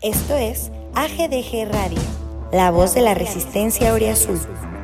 Esto es AGDG Radio, la voz de la resistencia Oriazul. Come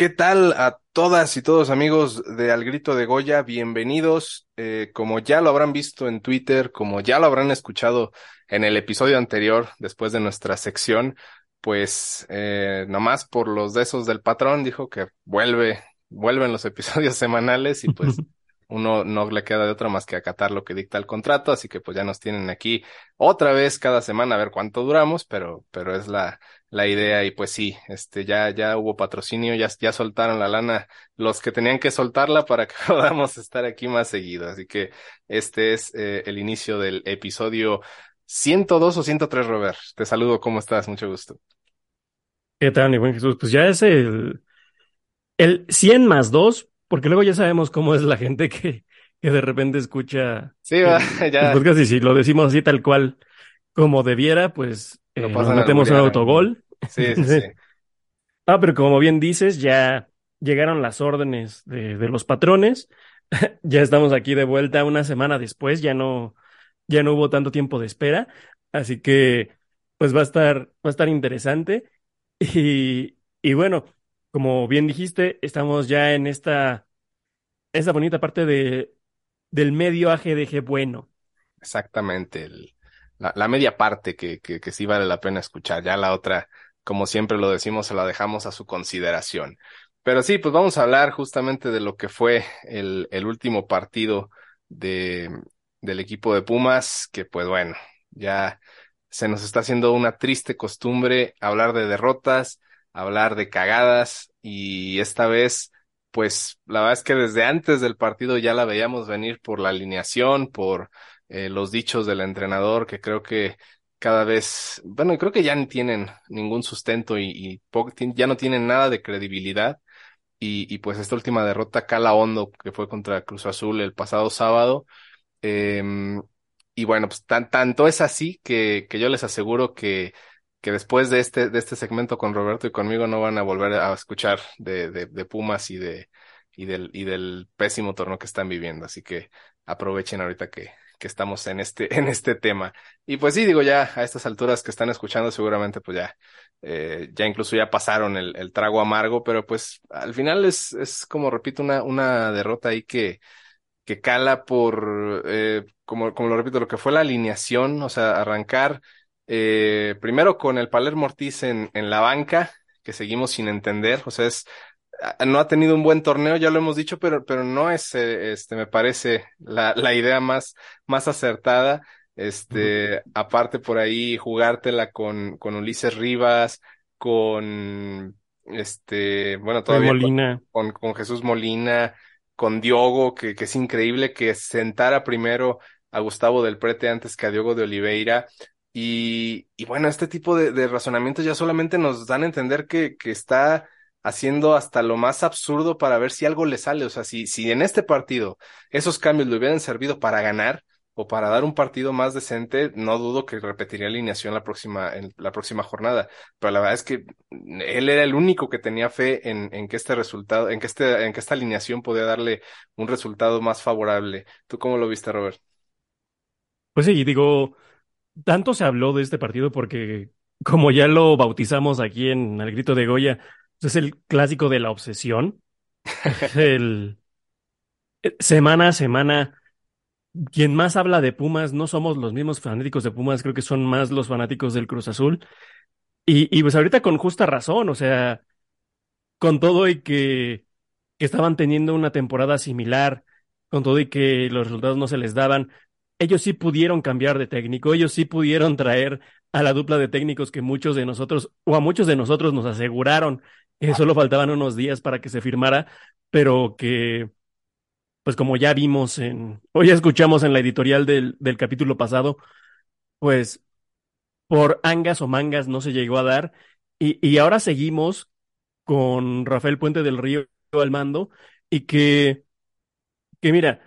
¿qué tal a todas y todos amigos de Al Grito de Goya? Bienvenidos. Eh, como ya lo habrán visto en Twitter, como ya lo habrán escuchado en el episodio anterior, después de nuestra sección, pues eh, nomás por los desos del patrón dijo que vuelve, vuelven los episodios semanales y pues uno no le queda de otra más que acatar lo que dicta el contrato, así que pues ya nos tienen aquí otra vez cada semana a ver cuánto duramos, pero, pero es la, la idea y pues sí, este ya, ya hubo patrocinio, ya, ya soltaron la lana los que tenían que soltarla para que podamos estar aquí más seguido. Así que este es eh, el inicio del episodio 102 o 103, Robert. Te saludo, ¿cómo estás? Mucho gusto. ¿Qué tal, mi buen Jesús? Pues ya es el, el 100 más 2, porque luego ya sabemos cómo es la gente que, que de repente escucha Sí, va, el ya. podcast y si lo decimos así tal cual como debiera, pues Eh, nos metemos un autogol. Sí, sí, sí. Ah, pero como bien dices, ya llegaron las órdenes de, de los patrones. Ya estamos aquí de vuelta una semana después, ya no, ya no hubo tanto tiempo de espera. Así que, pues va a estar, va a estar interesante. Y, y bueno, como bien dijiste, estamos ya en esta, esta bonita parte de, del medio AGDG bueno. Exactamente, el- la, media parte que, que, que sí vale la pena escuchar, ya la otra, como siempre lo decimos, se la dejamos a su consideración. Pero sí, pues vamos a hablar justamente de lo que fue el, el último partido de, del equipo de Pumas, que pues bueno, ya se nos está haciendo una triste costumbre hablar de derrotas, hablar de cagadas, y esta vez, pues la verdad es que desde antes del partido ya la veíamos venir por la alineación, por eh, los dichos del entrenador, que creo que cada vez, bueno, creo que ya no tienen ningún sustento y, ya no tienen nada de credibilidad. Y, y pues esta última derrota cala hondo que fue contra Cruz Azul el pasado sábado. Em, y bueno, pues tan, tanto es así que, que yo les aseguro que, que después de este, de este segmento con Roberto y conmigo no van a volver a escuchar de, de, de Pumas y de, y del, y del pésimo torneo que están viviendo. Así que aprovechen ahorita que, que estamos en este, en este tema. Y pues sí, digo, ya a estas alturas que están escuchando, seguramente pues ya, eh, ya incluso ya pasaron el, trago amargo, pero pues al final es, es como repito, una, una derrota ahí que, que cala por, eh, como, como lo repito, lo que fue la alineación, o sea, arrancar eh, primero con el Palermo Ortiz en, en la banca, que seguimos sin entender, o sea, es, no ha tenido un buen torneo, ya lo hemos dicho, pero, pero no es, eh, este, me parece, la, la idea más, más acertada. Este, aparte por ahí, jugártela con, con Ulises Rivas, con, este, bueno, todavía con, Molina. con, con Jesús Molina, con Diogo, que, que es increíble que sentara primero a Gustavo del Prete antes que a Diogo de Oliveira. Y, y bueno, este tipo de, de razonamientos ya solamente nos dan a entender que, que está haciendo hasta lo más absurdo para ver si algo le sale. O sea, si, si en este partido esos cambios le hubieran servido para ganar o para dar un partido más decente, no dudo que repetiría alineación la próxima, la próxima jornada. Pero la verdad es que él era el único que tenía fe en, en que este resultado, en que este, en que esta alineación podía darle un resultado más favorable. ¿Tú cómo lo viste, Robert? Pues sí, digo, tanto se habló de este partido porque, como ya lo bautizamos aquí en El Grito de Goya, es el clásico de la obsesión. El eh, semana a semana, quien más habla de Pumas no somos los mismos fanáticos de Pumas, creo que son más los fanáticos del Cruz Azul. Y, y pues ahorita con justa razón, o sea, con todo y que, que estaban teniendo una temporada similar, con todo y que los resultados no se les daban, ellos sí pudieron cambiar de técnico, ellos sí pudieron traer a la dupla de técnicos que muchos de nosotros, o a muchos de nosotros nos aseguraron que solo faltaban unos días para que se firmara, pero que, pues como ya vimos en, o ya escuchamos en la editorial del, capítulo pasado, pues por angas o mangas no se llegó a dar. Y, y ahora seguimos con Rafael Puente del Río al mando y que, que mira,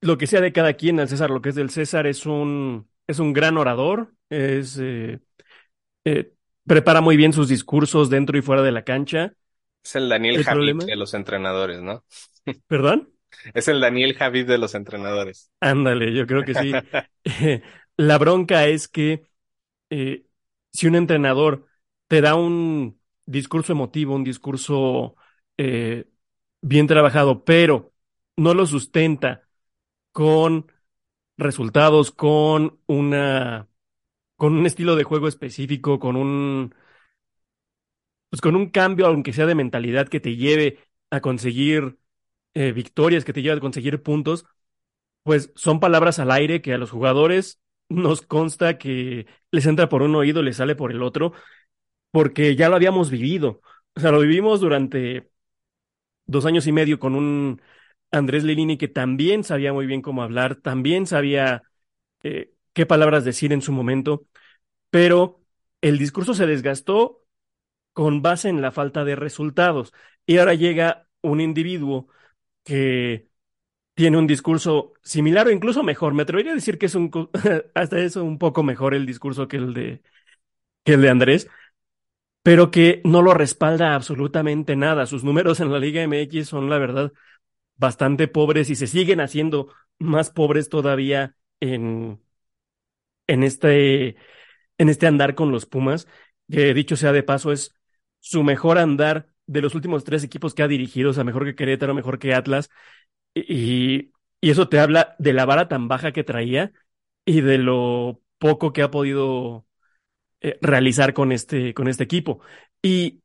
lo que sea de cada quien, al César, lo que es del César, es un, es un gran orador, es, eh, eh, prepara muy bien sus discursos dentro y fuera de la cancha. Es el Daniel El Javid de los entrenadores, ¿no? ¿Perdón? Es el Daniel Javid de los entrenadores. Ándale, yo creo que sí. La bronca es que eh, si un entrenador te da un discurso emotivo, un discurso eh, bien trabajado, pero no lo sustenta con resultados, con una, con un estilo de juego específico, con un, pues con un cambio, aunque sea de mentalidad, que te lleve a conseguir eh, victorias, que te lleve a conseguir puntos, pues son palabras al aire que a los jugadores nos consta que les entra por un oído les sale por el otro, porque ya lo habíamos vivido. O sea, lo vivimos durante dos años y medio con un Andrés Lilini que también sabía muy bien cómo hablar, también sabía eh, qué palabras decir en su momento, pero el discurso se desgastó con base en la falta de resultados. Y ahora llega un individuo que tiene un discurso similar o incluso mejor. Me atrevería a decir que es un hasta eso un poco mejor el discurso que el de que el de Andrés, pero que no lo respalda absolutamente nada. Sus números en la Liga MX son, la verdad, bastante pobres y se siguen haciendo más pobres todavía en, en este, en este andar con los Pumas, que dicho sea de paso, es su mejor andar de los últimos tres equipos que ha dirigido, o sea, mejor que Querétaro, mejor que Atlas, y, y eso te habla de la vara tan baja que traía y de lo poco que ha podido eh, realizar con este, con este equipo. Y,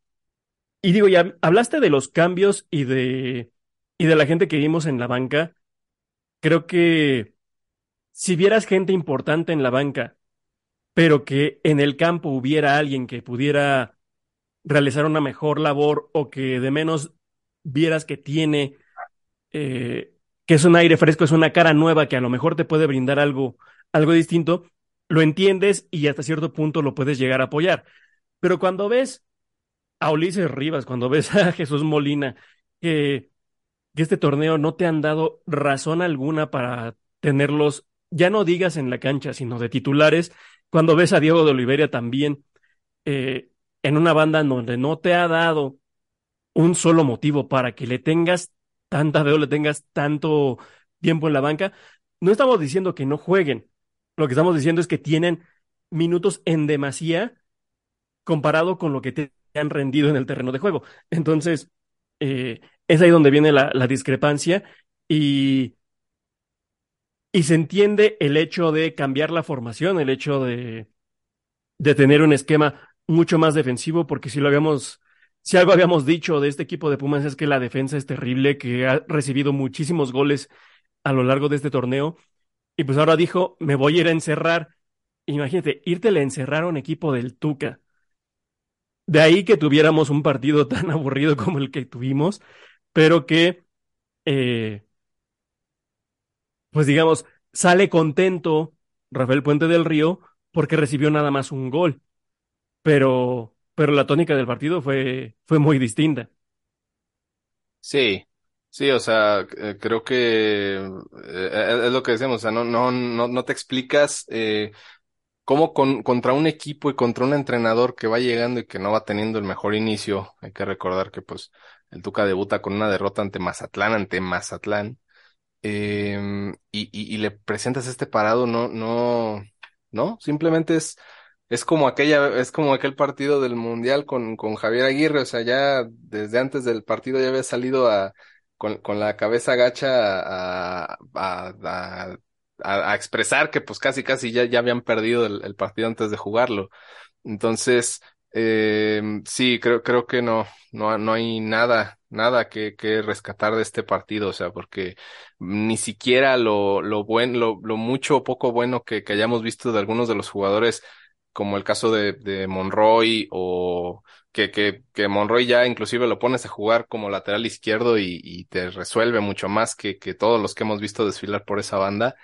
y digo, ya hablaste de los cambios y de, y de la gente que vimos en la banca. Creo que si vieras gente importante en la banca, pero que en el campo hubiera alguien que pudiera realizar una mejor labor o que de menos vieras que tiene, eh, que es un aire fresco, es una cara nueva que a lo mejor te puede brindar algo, algo distinto, lo entiendes y hasta cierto punto lo puedes llegar a apoyar. Pero cuando ves a Ulises Rivas, cuando ves a Jesús Molina, que, que este torneo no te han dado razón alguna para tenerlos, ya no digas en la cancha, sino de titulares, cuando ves a Diego de Oliveira también eh, en una banda donde no te ha dado un solo motivo para que le tengas tanta deuda, le tengas tanto tiempo en la banca, no estamos diciendo que no jueguen. Lo que estamos diciendo es que tienen minutos en demasía comparado con lo que te han rendido en el terreno de juego. Entonces, eh, es ahí donde viene la discrepancia y, y se entiende el hecho de cambiar la formación, el hecho de, de tener un esquema mucho más defensivo, porque si lo habíamos, si algo habíamos dicho de este equipo de Pumas es que la defensa es terrible, que ha recibido muchísimos goles a lo largo de este torneo, y pues ahora dijo, me voy a ir a encerrar. Imagínate, irte a encerrar a un equipo del Tuca. De ahí que tuviéramos un partido tan aburrido como el que tuvimos, pero que, eh, pues digamos, sale contento Rafael Puente del Río porque recibió nada más un gol, pero, pero la tónica del partido fue, fue muy distinta. Sí, sí, o sea, eh, creo que eh, es lo que decíamos, o sea, no, no, no, no te explicas eh, cómo con, contra un equipo y contra un entrenador que va llegando y que no va teniendo el mejor inicio. Hay que recordar que pues el Tuca debuta con una derrota ante Mazatlán, ante Mazatlán, eh, y, y, y le presentas este parado, no, no, no, simplemente es es como aquella, es como aquel partido del Mundial con, con Javier Aguirre, o sea, ya desde antes del partido ya había salido a, con, con la cabeza gacha a, a, a, a, a expresar que pues casi casi ya, ya habían perdido el, el partido antes de jugarlo. Entonces, eh, sí, creo, creo que no, no, no hay nada, nada que, que rescatar de este partido, o sea, porque ni siquiera lo, lo bueno, lo, lo mucho o poco bueno que, que hayamos visto de algunos de los jugadores, como el caso de, de Monroy o que, que, que Monroy ya inclusive lo pones a jugar como lateral izquierdo y, y te resuelve mucho más que, que todos los que hemos visto desfilar por esa banda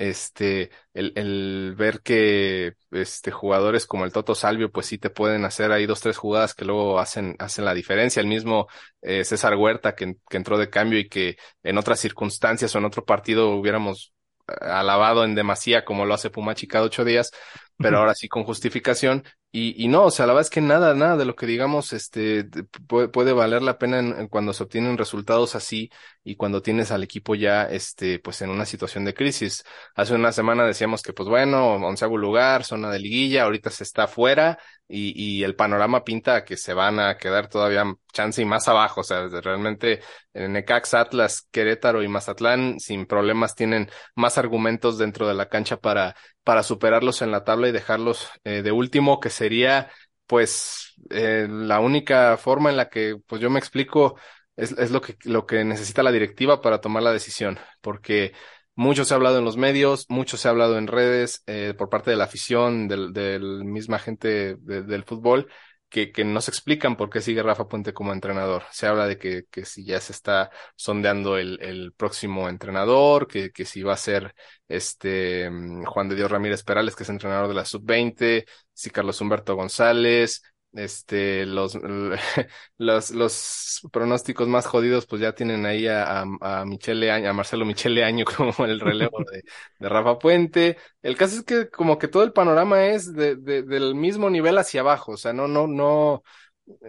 este, el, el ver que este, jugadores como el Toto Salvio, pues sí te pueden hacer ahí dos, tres jugadas que luego hacen, hacen la diferencia. El mismo eh, César Huerta que, que entró de cambio y que en otras circunstancias o en otro partido hubiéramos eh, alabado en demasía como lo hace Pumachi cada ocho días, pero ahora sí con justificación. Y, y no, o sea, la verdad es que nada, nada de lo que digamos, este, puede, puede valer la pena en, en cuando se obtienen resultados así y cuando tienes al equipo ya, este, pues en una situación de crisis. Hace una semana decíamos que, pues bueno, onceavo lugar, zona de liguilla, ahorita se está fuera y, y el panorama pinta que se van a quedar todavía chance y más abajo. O sea, realmente en Necax, Atlas, Querétaro y Mazatlán sin problemas tienen más argumentos dentro de la cancha para, para superarlos en la tabla y dejarlos eh, de último, que sería pues eh, la única forma en la que pues yo me explico es, es lo que, lo que necesita la directiva para tomar la decisión, porque mucho se ha hablado en los medios, mucho se ha hablado en redes, eh, por parte de la afición, del, del misma gente de, del fútbol, que, que no se explican por qué sigue Rafa Puente como entrenador. Se habla de que, que si ya se está sondeando el, el próximo entrenador, que, que si va a ser este mm, Juan de Dios Ramírez Perales, que es entrenador de la sub-20, si Carlos Humberto González, este, los, los, los pronósticos más jodidos, pues ya tienen ahí a, a, Michele Año, a Marcelo Michele Año como el relevo de, de, Rafa Puente. El caso es que como que todo el panorama es de, de, del mismo nivel hacia abajo, o sea, no, no, no,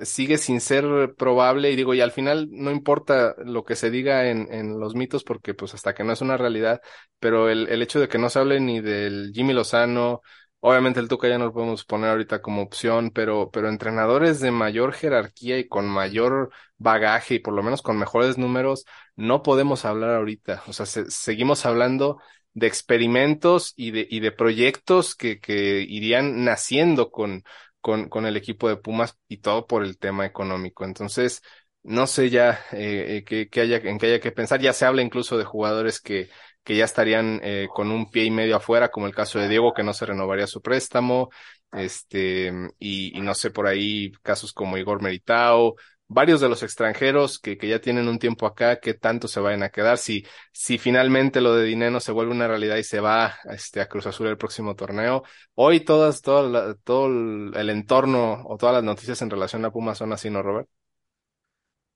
sigue sin ser probable y digo, y al final no importa lo que se diga en, en los mitos porque pues hasta que no es una realidad, pero el, el hecho de que no se hable ni del Jimmy Lozano, Obviamente el Tuca ya no lo podemos poner ahorita como opción, pero, pero entrenadores de mayor jerarquía y con mayor bagaje y por lo menos con mejores números, no podemos hablar ahorita. O sea, se, seguimos hablando de experimentos y de, y de proyectos que, que irían naciendo con, con, con el equipo de Pumas y todo por el tema económico. Entonces, no sé ya eh, eh que, haya, en qué haya que pensar. Ya se habla incluso de jugadores que, que ya estarían eh, con un pie y medio afuera, como el caso de Diego, que no se renovaría su préstamo, este, y, no sé, por ahí casos como Igor Meritao, varios de los extranjeros que, que ya tienen un tiempo acá, qué tanto se vayan a quedar, si, si finalmente lo de Dineno se vuelve una realidad y se va este, a Cruz Azul el próximo torneo. Hoy todas, todo, la, todo el entorno o todas las noticias en relación a Pumas son así, ¿no, Robert?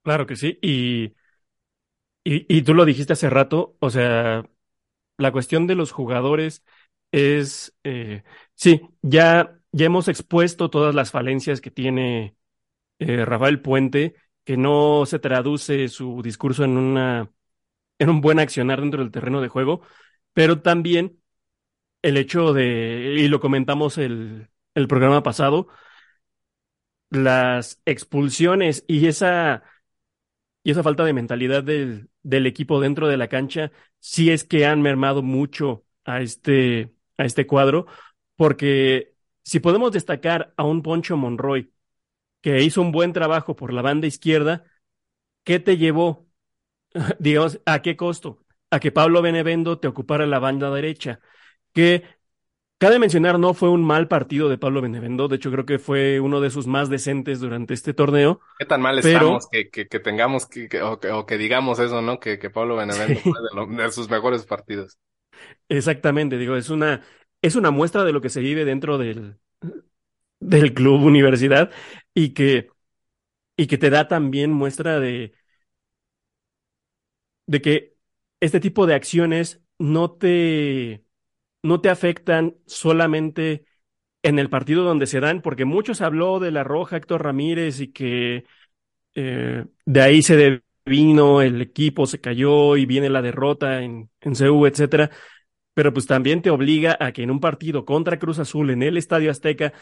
Claro que sí, y, y, y tú lo dijiste hace rato, o sea, la cuestión de los jugadores es, eh, sí, ya, ya hemos expuesto todas las falencias que tiene eh, Rafael Puente, que no se traduce su discurso en una, en un buen accionar dentro del terreno de juego, pero también el hecho de, y lo comentamos el, el programa pasado, las expulsiones y esa y esa falta de mentalidad del, del equipo dentro de la cancha sí es que han mermado mucho a este, a este cuadro, porque si podemos destacar a un Poncho Monroy que hizo un buen trabajo por la banda izquierda, ¿qué te llevó? Digamos, ¿a qué costo? A que Pablo Benevendo te ocupara la banda derecha, que Cabe mencionar, no fue un mal partido de Pablo Benevendo, de hecho creo que fue uno de sus más decentes durante este torneo. ¿Qué tan mal pero... estamos que, que, que tengamos que, que o, o, que, digamos eso, ¿no? Que, Pablo Benevendo sí. fue de, lo, de, sus mejores partidos. Exactamente, digo, es una, es una muestra de lo que se vive dentro del, del club universidad y que, y que te da también muestra de, de que este tipo de acciones no te no te afectan solamente en el partido donde se dan, porque muchos habló de la roja Héctor Ramírez y que eh, de ahí se devino, el equipo se cayó y viene la derrota en, en CU, etcétera. Pero pues también te obliga a que en un partido contra Cruz Azul en el Estadio Azteca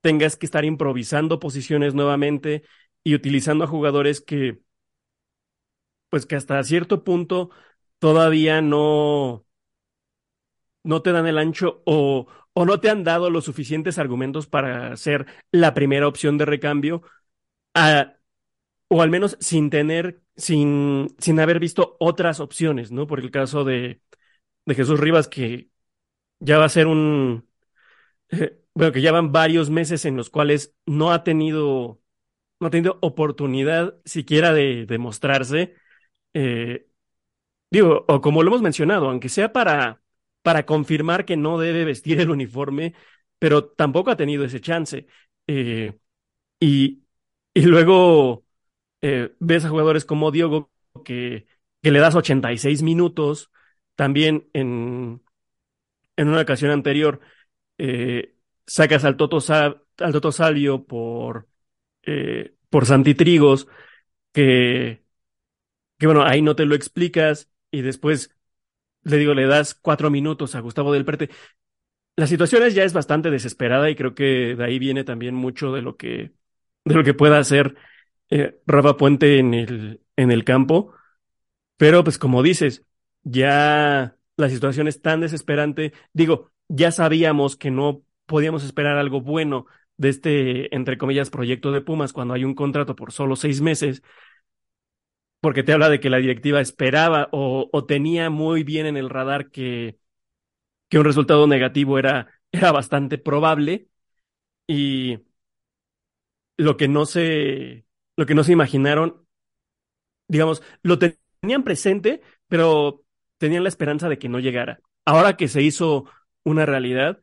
tengas que estar improvisando posiciones nuevamente y utilizando a jugadores que, pues que hasta cierto punto todavía no, no te dan el ancho o, o no te han dado los suficientes argumentos para ser la primera opción de recambio, o al menos sin tener, sin, sin haber visto otras opciones, ¿no? Por el caso de, de Jesús Rivas, que ya va a ser un, bueno, que ya van varios meses en los cuales no ha tenido, no ha tenido oportunidad siquiera de, demostrarse eh, digo, o como lo hemos mencionado, aunque sea para, para confirmar que no debe vestir el uniforme, pero tampoco ha tenido ese chance. Eh, y, luego eh, ves a jugadores como Diogo que, le das 86 minutos, también en, en una ocasión anterior eh, sacas al Toto, al Toto Salio por, por Santitrigos, que bueno, ahí no te lo explicas y después le digo, le das cuatro minutos a Gustavo del Prete. La situación es, ya es bastante desesperada y creo que de ahí viene también mucho de lo que, de lo que pueda hacer eh, Rafa Puente en el, en el campo. Pero pues como dices, ya la situación es tan desesperante. Digo, ya sabíamos que no podíamos esperar algo bueno de este, entre comillas, proyecto de Pumas cuando hay un contrato por solo seis meses, porque te habla de que la directiva esperaba o, o tenía muy bien en el radar que, que un resultado negativo era, era bastante probable y lo que no se, lo que no se imaginaron, digamos, lo tenían presente, pero tenían la esperanza de que no llegara. Ahora que se hizo una realidad,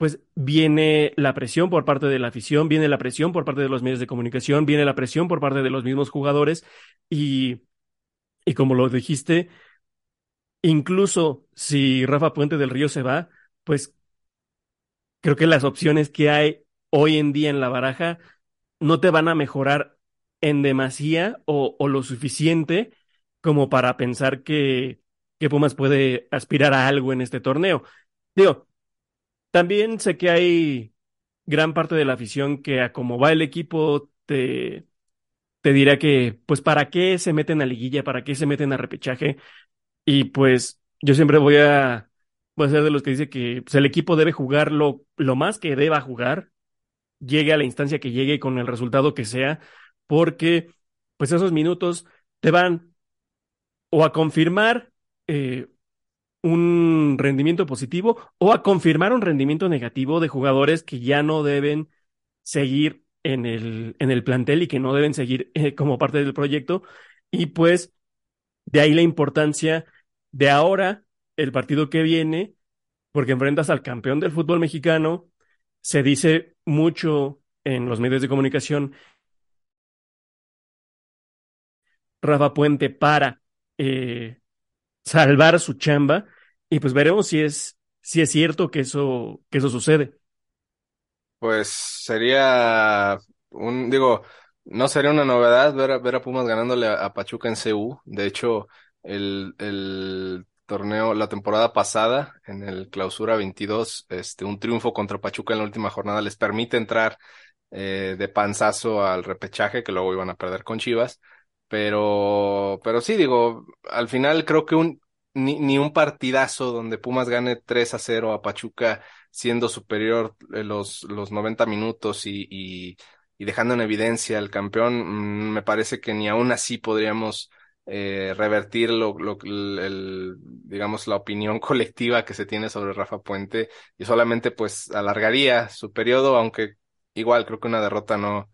pues viene la presión por parte de la afición, viene la presión por parte de los medios de comunicación, viene la presión por parte de los mismos jugadores y, y como lo dijiste, incluso si Rafa Puente del Río se va, pues creo que las opciones que hay hoy en día en la baraja no te van a mejorar en demasía o, o lo suficiente como para pensar que, que Pumas puede aspirar a algo en este torneo. Digo, también sé que hay gran parte de la afición que a como va el equipo te, te dirá que, pues, ¿para qué se meten a liguilla? ¿Para qué se meten a repechaje? Y pues yo siempre voy a, voy a ser de los que dice que pues, el equipo debe jugar lo, más que deba jugar, llegue a la instancia que llegue con el resultado que sea, porque pues esos minutos te van o a confirmar eh, un rendimiento positivo o a confirmar un rendimiento negativo de jugadores que ya no deben seguir en el, en el plantel y que no deben seguir eh, como parte del proyecto. Y pues de ahí la importancia de ahora, el partido que viene, porque enfrentas al campeón del fútbol mexicano, se dice mucho en los medios de comunicación, Rafa Puente para eh, salvar su chamba y pues veremos si es, si es cierto que eso, que eso sucede. Pues sería un, digo, no sería una novedad ver a, ver a Pumas ganándole a, Pachuca en CU. De hecho, el, el torneo, la temporada pasada, en el clausura 22, este, un triunfo contra Pachuca en la última jornada les permite entrar eh, de panzazo al repechaje, que luego iban a perder con Chivas. Pero, pero sí, digo, al final creo que un, ni, ni un partidazo donde Pumas gane 3 a 0 a Pachuca siendo superior eh, los, los 90 minutos y, y, y dejando en evidencia al campeón, mm, me parece que ni aún así podríamos eh, revertir lo, lo, el, digamos, la opinión colectiva que se tiene sobre Rafa Puente y solamente pues alargaría su periodo, aunque igual creo que una derrota no,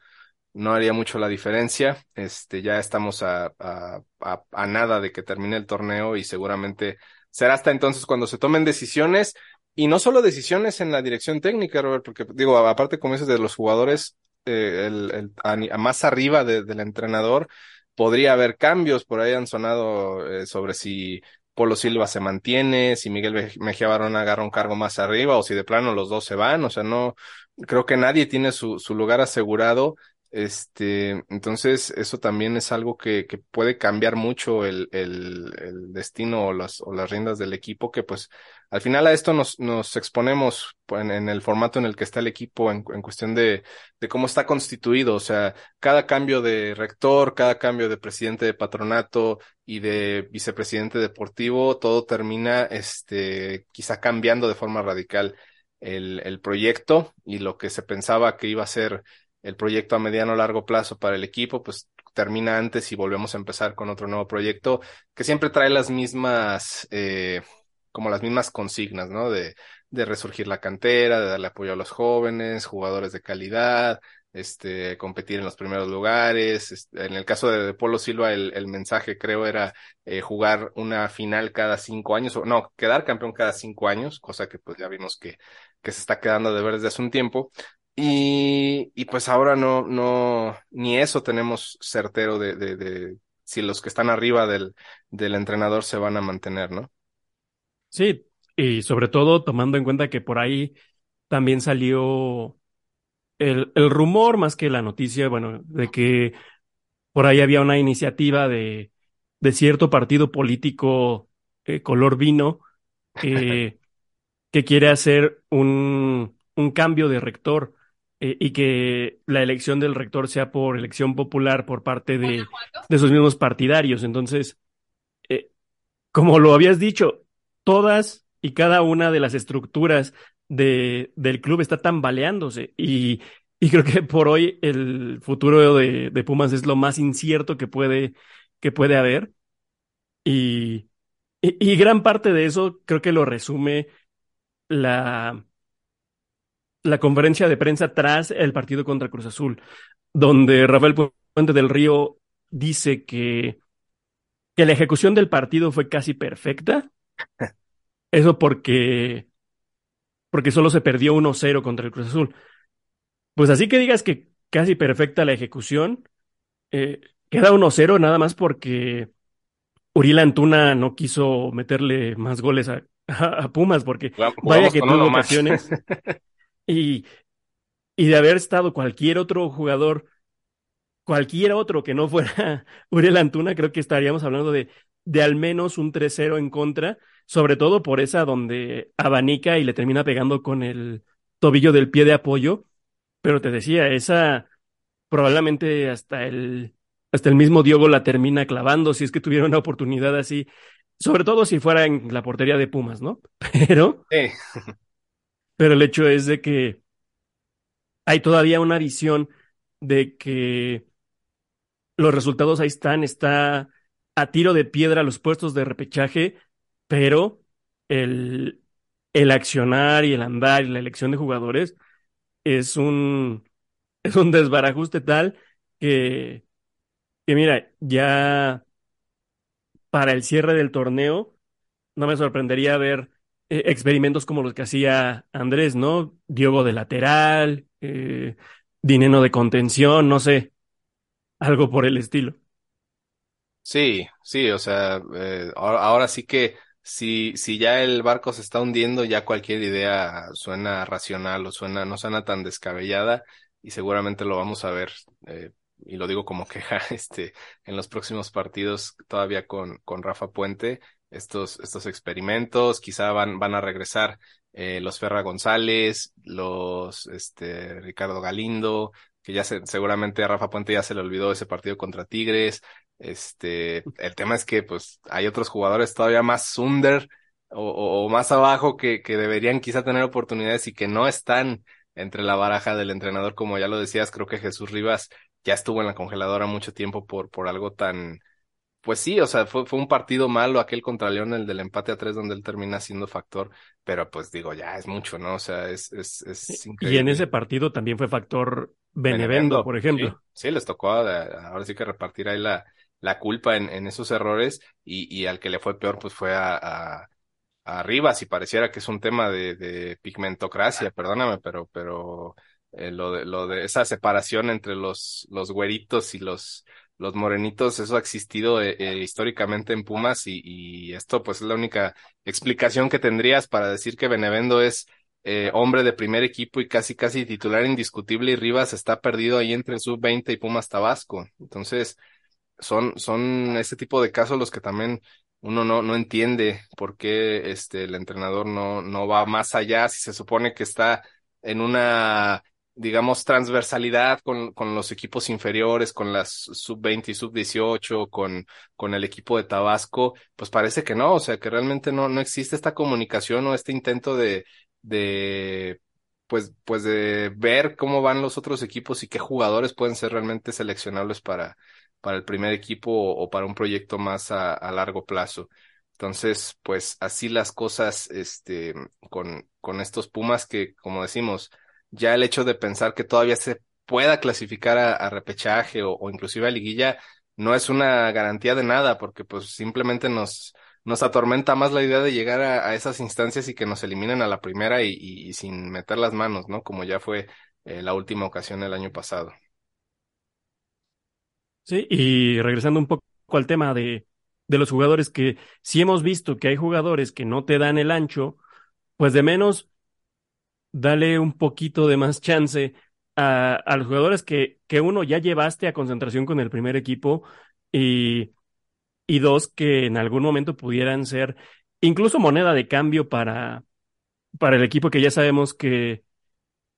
no haría mucho la diferencia. Este, ya estamos a, a, a, nada de que termine el torneo y seguramente será hasta entonces cuando se tomen decisiones y no solo decisiones en la dirección técnica, Robert, porque digo, aparte como dices de los jugadores, eh, el, el más arriba de, del entrenador, podría haber cambios, por ahí han sonado eh, sobre si Polo Silva se mantiene, si Miguel Mejía Barón agarra un cargo más arriba o si de plano los dos se van, o sea, no, creo que nadie tiene su, su lugar asegurado Este, entonces, eso también es algo que, que puede cambiar mucho el, el, destino o las, o las riendas del equipo, que pues al final a esto nos, nos exponemos en, en el formato en el que está el equipo en, en cuestión de, de cómo está constituido. O sea, cada cambio de rector, cada cambio de presidente de patronato y de vicepresidente deportivo, todo termina, este, quizá cambiando de forma radical el, el proyecto y lo que se pensaba que iba a ser el proyecto a mediano o largo plazo para el equipo, pues termina antes y volvemos a empezar con otro nuevo proyecto que siempre trae las mismas, eh, como las mismas consignas, ¿no? De, de resurgir la cantera, de darle apoyo a los jóvenes, jugadores de calidad, este, competir en los primeros lugares. Este, en el caso de, de Polo Silva, el, el, mensaje creo era eh, jugar una final cada cinco años, o no, quedar campeón cada cinco años, cosa que pues ya vimos que, que se está quedando de ver desde hace un tiempo. Y, y pues ahora no, no, ni eso tenemos certero de, de, de si los que están arriba del, del entrenador se van a mantener, ¿no? Sí, y sobre todo tomando en cuenta que por ahí también salió el, el rumor más que la noticia, bueno, de que por ahí había una iniciativa de, de cierto partido político eh, color vino eh, que quiere hacer un, un cambio de rector eh, y que la elección del rector sea por elección popular por parte de, de sus mismos partidarios. Entonces, eh, como lo habías dicho, todas y cada una de las estructuras de, del club está tambaleándose y, y creo que por hoy el futuro de, de Pumas es lo más incierto que puede, que puede haber. Y, y, y gran parte de eso creo que lo resume la, la conferencia de prensa tras el partido contra Cruz Azul, donde Rafael Puente del Río dice que, que la ejecución del partido fue casi perfecta. Eso porque, porque solo se perdió 1-0 contra el Cruz Azul. Pues así que digas que casi perfecta la ejecución, eh, queda 1-0 nada más porque Uriel Antuna no quiso meterle más goles a, a, a Pumas, porque Jugamos vaya que tuvo ocasiones. Y, y de haber estado cualquier otro jugador, cualquier otro que no fuera Uriel Antuna, creo que estaríamos hablando de, de al menos un 3-0 en contra, sobre todo por esa donde abanica y le termina pegando con el tobillo del pie de apoyo. Pero te decía, esa probablemente hasta el, hasta el mismo Diogo la termina clavando si es que tuviera una oportunidad así, sobre todo si fuera en la portería de Pumas, ¿no? Pero, Sí. pero el hecho es de que hay todavía una visión de que los resultados ahí están, está a tiro de piedra los puestos de repechaje, pero el, el accionar y el andar y la elección de jugadores es un, es un desbarajuste tal que, que mira, ya para el cierre del torneo, no me sorprendería ver eh, experimentos como los que hacía Andrés, ¿no? Diogo de lateral, eh, Dineno de contención, no sé, algo por el estilo. Sí, sí, o sea, eh, ahora, ahora sí que si, si ya el barco se está hundiendo, ya cualquier idea suena racional o suena, no suena tan descabellada y seguramente lo vamos a ver, eh, y lo digo como queja, este, en los próximos partidos todavía con, con Rafa Puente, estos, estos experimentos, quizá van, van a regresar eh, los Ferra González, los, este, Ricardo Galindo, que ya se, seguramente a Rafa Puente ya se le olvidó ese partido contra Tigres. Este, el tema es que pues hay otros jugadores todavía más under o, o, o más abajo que, que deberían quizá tener oportunidades y que no están entre la baraja del entrenador, como ya lo decías, creo que Jesús Rivas ya estuvo en la congeladora mucho tiempo por, por algo tan, pues sí, o sea, fue, fue un partido malo aquel contra León, el del empate a tres, donde él termina siendo factor, pero pues digo, ya es mucho, ¿no? O sea, es, es, es increíble. Y en ese partido también fue factor Benevendo, Benevendo, por ejemplo. Sí, sí, les tocó a- ahora sí que repartir ahí la, la culpa en, en esos errores y, y al que le fue peor pues fue a, a, a Rivas y pareciera que es un tema de, de pigmentocracia, perdóname, pero, pero eh, lo de, lo de esa separación entre los, los güeritos y los, los morenitos, eso ha existido eh, eh, históricamente en Pumas y, esto pues es la única explicación que tendrías para decir que Benevendo es eh, hombre de primer equipo y casi casi titular indiscutible y Rivas está perdido ahí entre sub-20 y Pumas Tabasco. Entonces, son, son ese tipo de casos los que también uno no, no entiende por qué este, el entrenador no, no va más allá si se supone que está en una digamos, transversalidad con, con los equipos inferiores, con las sub-20 y sub-18, con, con el equipo de Tabasco, pues parece que no, o sea, que realmente no, no existe esta comunicación o este intento de, de, pues, pues de ver cómo van los otros equipos y qué jugadores pueden ser realmente seleccionables para, para el primer equipo o, para un proyecto más a, a largo plazo. Entonces, pues así las cosas, este, con, con estos Pumas que, como decimos, ya el hecho de pensar que todavía se pueda clasificar a, repechaje o, inclusive a liguilla no es una garantía de nada porque pues simplemente nos, nos atormenta más la idea de llegar a, esas instancias y que nos eliminen a la primera y, sin meter las manos, ¿no? Como ya fue eh, la última ocasión el año pasado. Sí, y regresando un poco al tema de, de los jugadores que si hemos visto que hay jugadores que no te dan el ancho, pues de menos dale un poquito de más chance a, los jugadores que, que uno ya llevaste a concentración con el primer equipo y, y dos que en algún momento pudieran ser incluso moneda de cambio para, para el equipo que ya sabemos que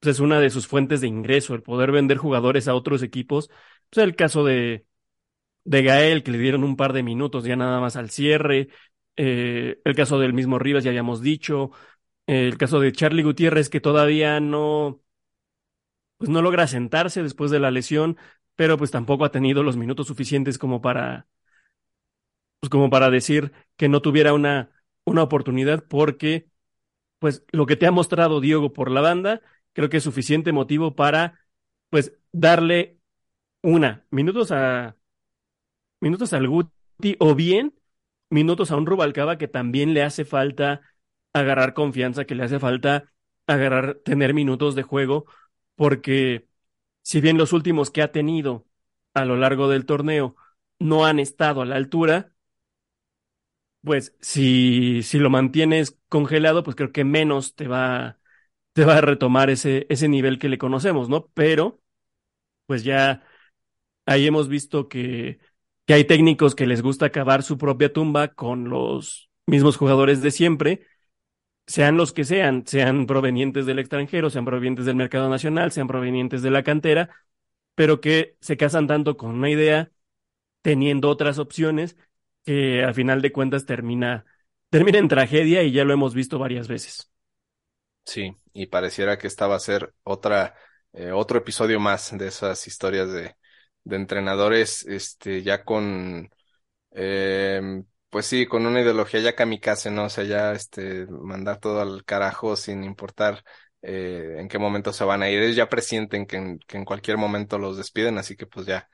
pues, es una de sus fuentes de ingreso, el poder vender jugadores a otros equipos. Pues el caso de, de Gael, que le dieron un par de minutos ya nada más al cierre. Eh, el caso del mismo Rivas, ya habíamos dicho el caso de Charlie Gutiérrez, que todavía no, pues no logra sentarse después de la lesión, pero pues tampoco ha tenido los minutos suficientes como para, pues como para decir que no tuviera una, una oportunidad, porque pues lo que te ha mostrado Diego por la banda, creo que es suficiente motivo para, pues, darle una, minutos a, minutos al Guti, o bien minutos a un Rubalcaba que también le hace falta agarrar confianza, que le hace falta agarrar, tener minutos de juego, porque si bien los últimos que ha tenido a lo largo del torneo no han estado a la altura, pues si, si lo mantienes congelado, pues creo que menos te va, te va a retomar ese, ese nivel que le conocemos, ¿no? Pero, pues ya ahí hemos visto que, que hay técnicos que les gusta acabar su propia tumba con los mismos jugadores de siempre sean los que sean, sean provenientes del extranjero, sean provenientes del mercado nacional, sean provenientes de la cantera, pero que se casan tanto con una idea, teniendo otras opciones, que al final de cuentas termina, termina en tragedia y ya lo hemos visto varias veces. Sí, y pareciera que esta va a ser otra, eh, otro episodio más de esas historias de, de entrenadores, este, ya con eh, pues sí, con una ideología ya kamikaze, ¿no? O sea, ya este, mandar todo al carajo sin importar eh, en qué momento se van a ir. Ellos ya presienten que en, que en cualquier momento los despiden, así que pues ya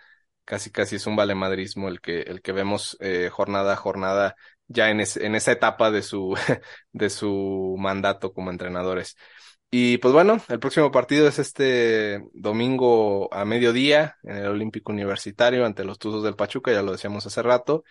casi casi es un valemadrismo el que, el que vemos eh, jornada a jornada ya en, en esa etapa de su, de su mandato como entrenadores. Y pues bueno, el próximo partido es este domingo a mediodía en el Olímpico Universitario ante los Tuzos del Pachuca, ya lo decíamos hace rato.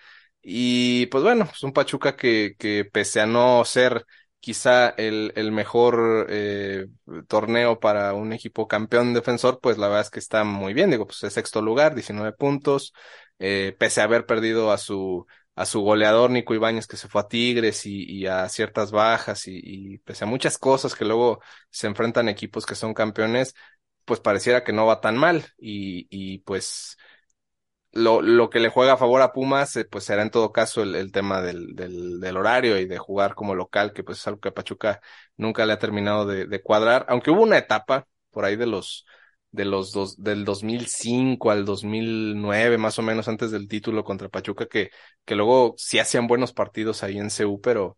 Y pues bueno, es un Pachuca que, que pese a no ser quizá el, el mejor eh, torneo para un equipo campeón defensor, pues la verdad es que está muy bien, digo, pues es sexto lugar, 19 puntos, eh, pese a haber perdido a su, a su goleador Nico Ibáñez que se fue a Tigres y, y a ciertas bajas y, y, pese a muchas cosas que luego se enfrentan equipos que son campeones, pues pareciera que no va tan mal y, y pues lo, lo que le juega a favor a Pumas, eh, pues será en todo caso el, el tema del, del, del, horario y de jugar como local, que pues es algo que a Pachuca nunca le ha terminado de, de cuadrar, aunque hubo una etapa por ahí de los, de los dos, del 2005 al 2009, más o menos antes del título contra Pachuca, que, que luego sí hacían buenos partidos ahí en CU, pero,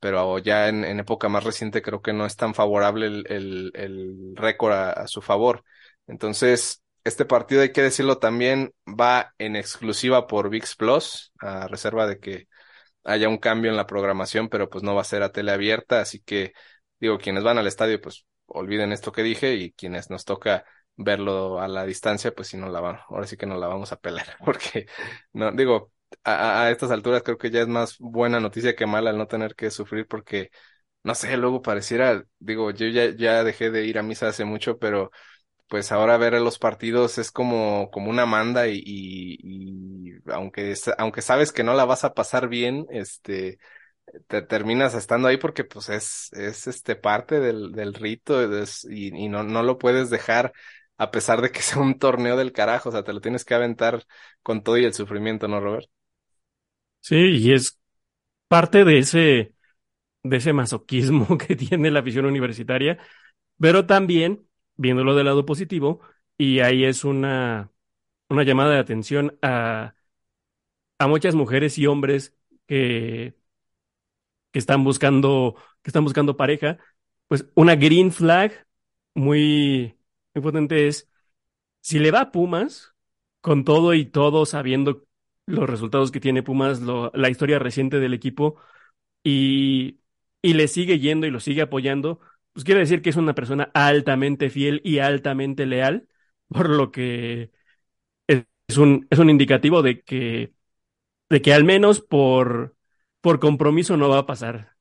pero ya en, en época más reciente creo que no es tan favorable el, el, el récord a, a su favor. Entonces, este partido, hay que decirlo también, va en exclusiva por VIX Plus, a reserva de que haya un cambio en la programación, pero pues no va a ser a tele abierta, así que digo, quienes van al estadio, pues olviden esto que dije y quienes nos toca verlo a la distancia, pues si no la van, ahora sí que no la vamos a pelar, porque no, digo, a, a estas alturas creo que ya es más buena noticia que mala el no tener que sufrir porque no sé, luego pareciera, digo, yo ya, ya dejé de ir a misa hace mucho, pero pues ahora ver los partidos es como, como una manda y, aunque, aunque sabes que no la vas a pasar bien, este, te terminas estando ahí porque pues es, es este parte del, del rito y, y no, no lo puedes dejar a pesar de que sea un torneo del carajo, o sea, te lo tienes que aventar con todo y el sufrimiento, ¿no, Robert? Sí, y es parte de ese, de ese masoquismo que tiene la afición universitaria, pero también, viéndolo del lado positivo, y ahí es una, una llamada de atención a, a muchas mujeres y hombres que, que están buscando, que están buscando pareja, pues una green flag muy, muy potente es, si le va a Pumas, con todo y todo, sabiendo los resultados que tiene Pumas, lo, la historia reciente del equipo, y, y le sigue yendo y lo sigue apoyando, pues quiere decir que es una persona altamente fiel y altamente leal, por lo que es un, es un indicativo de que, de que al menos por, por compromiso no va a pasar.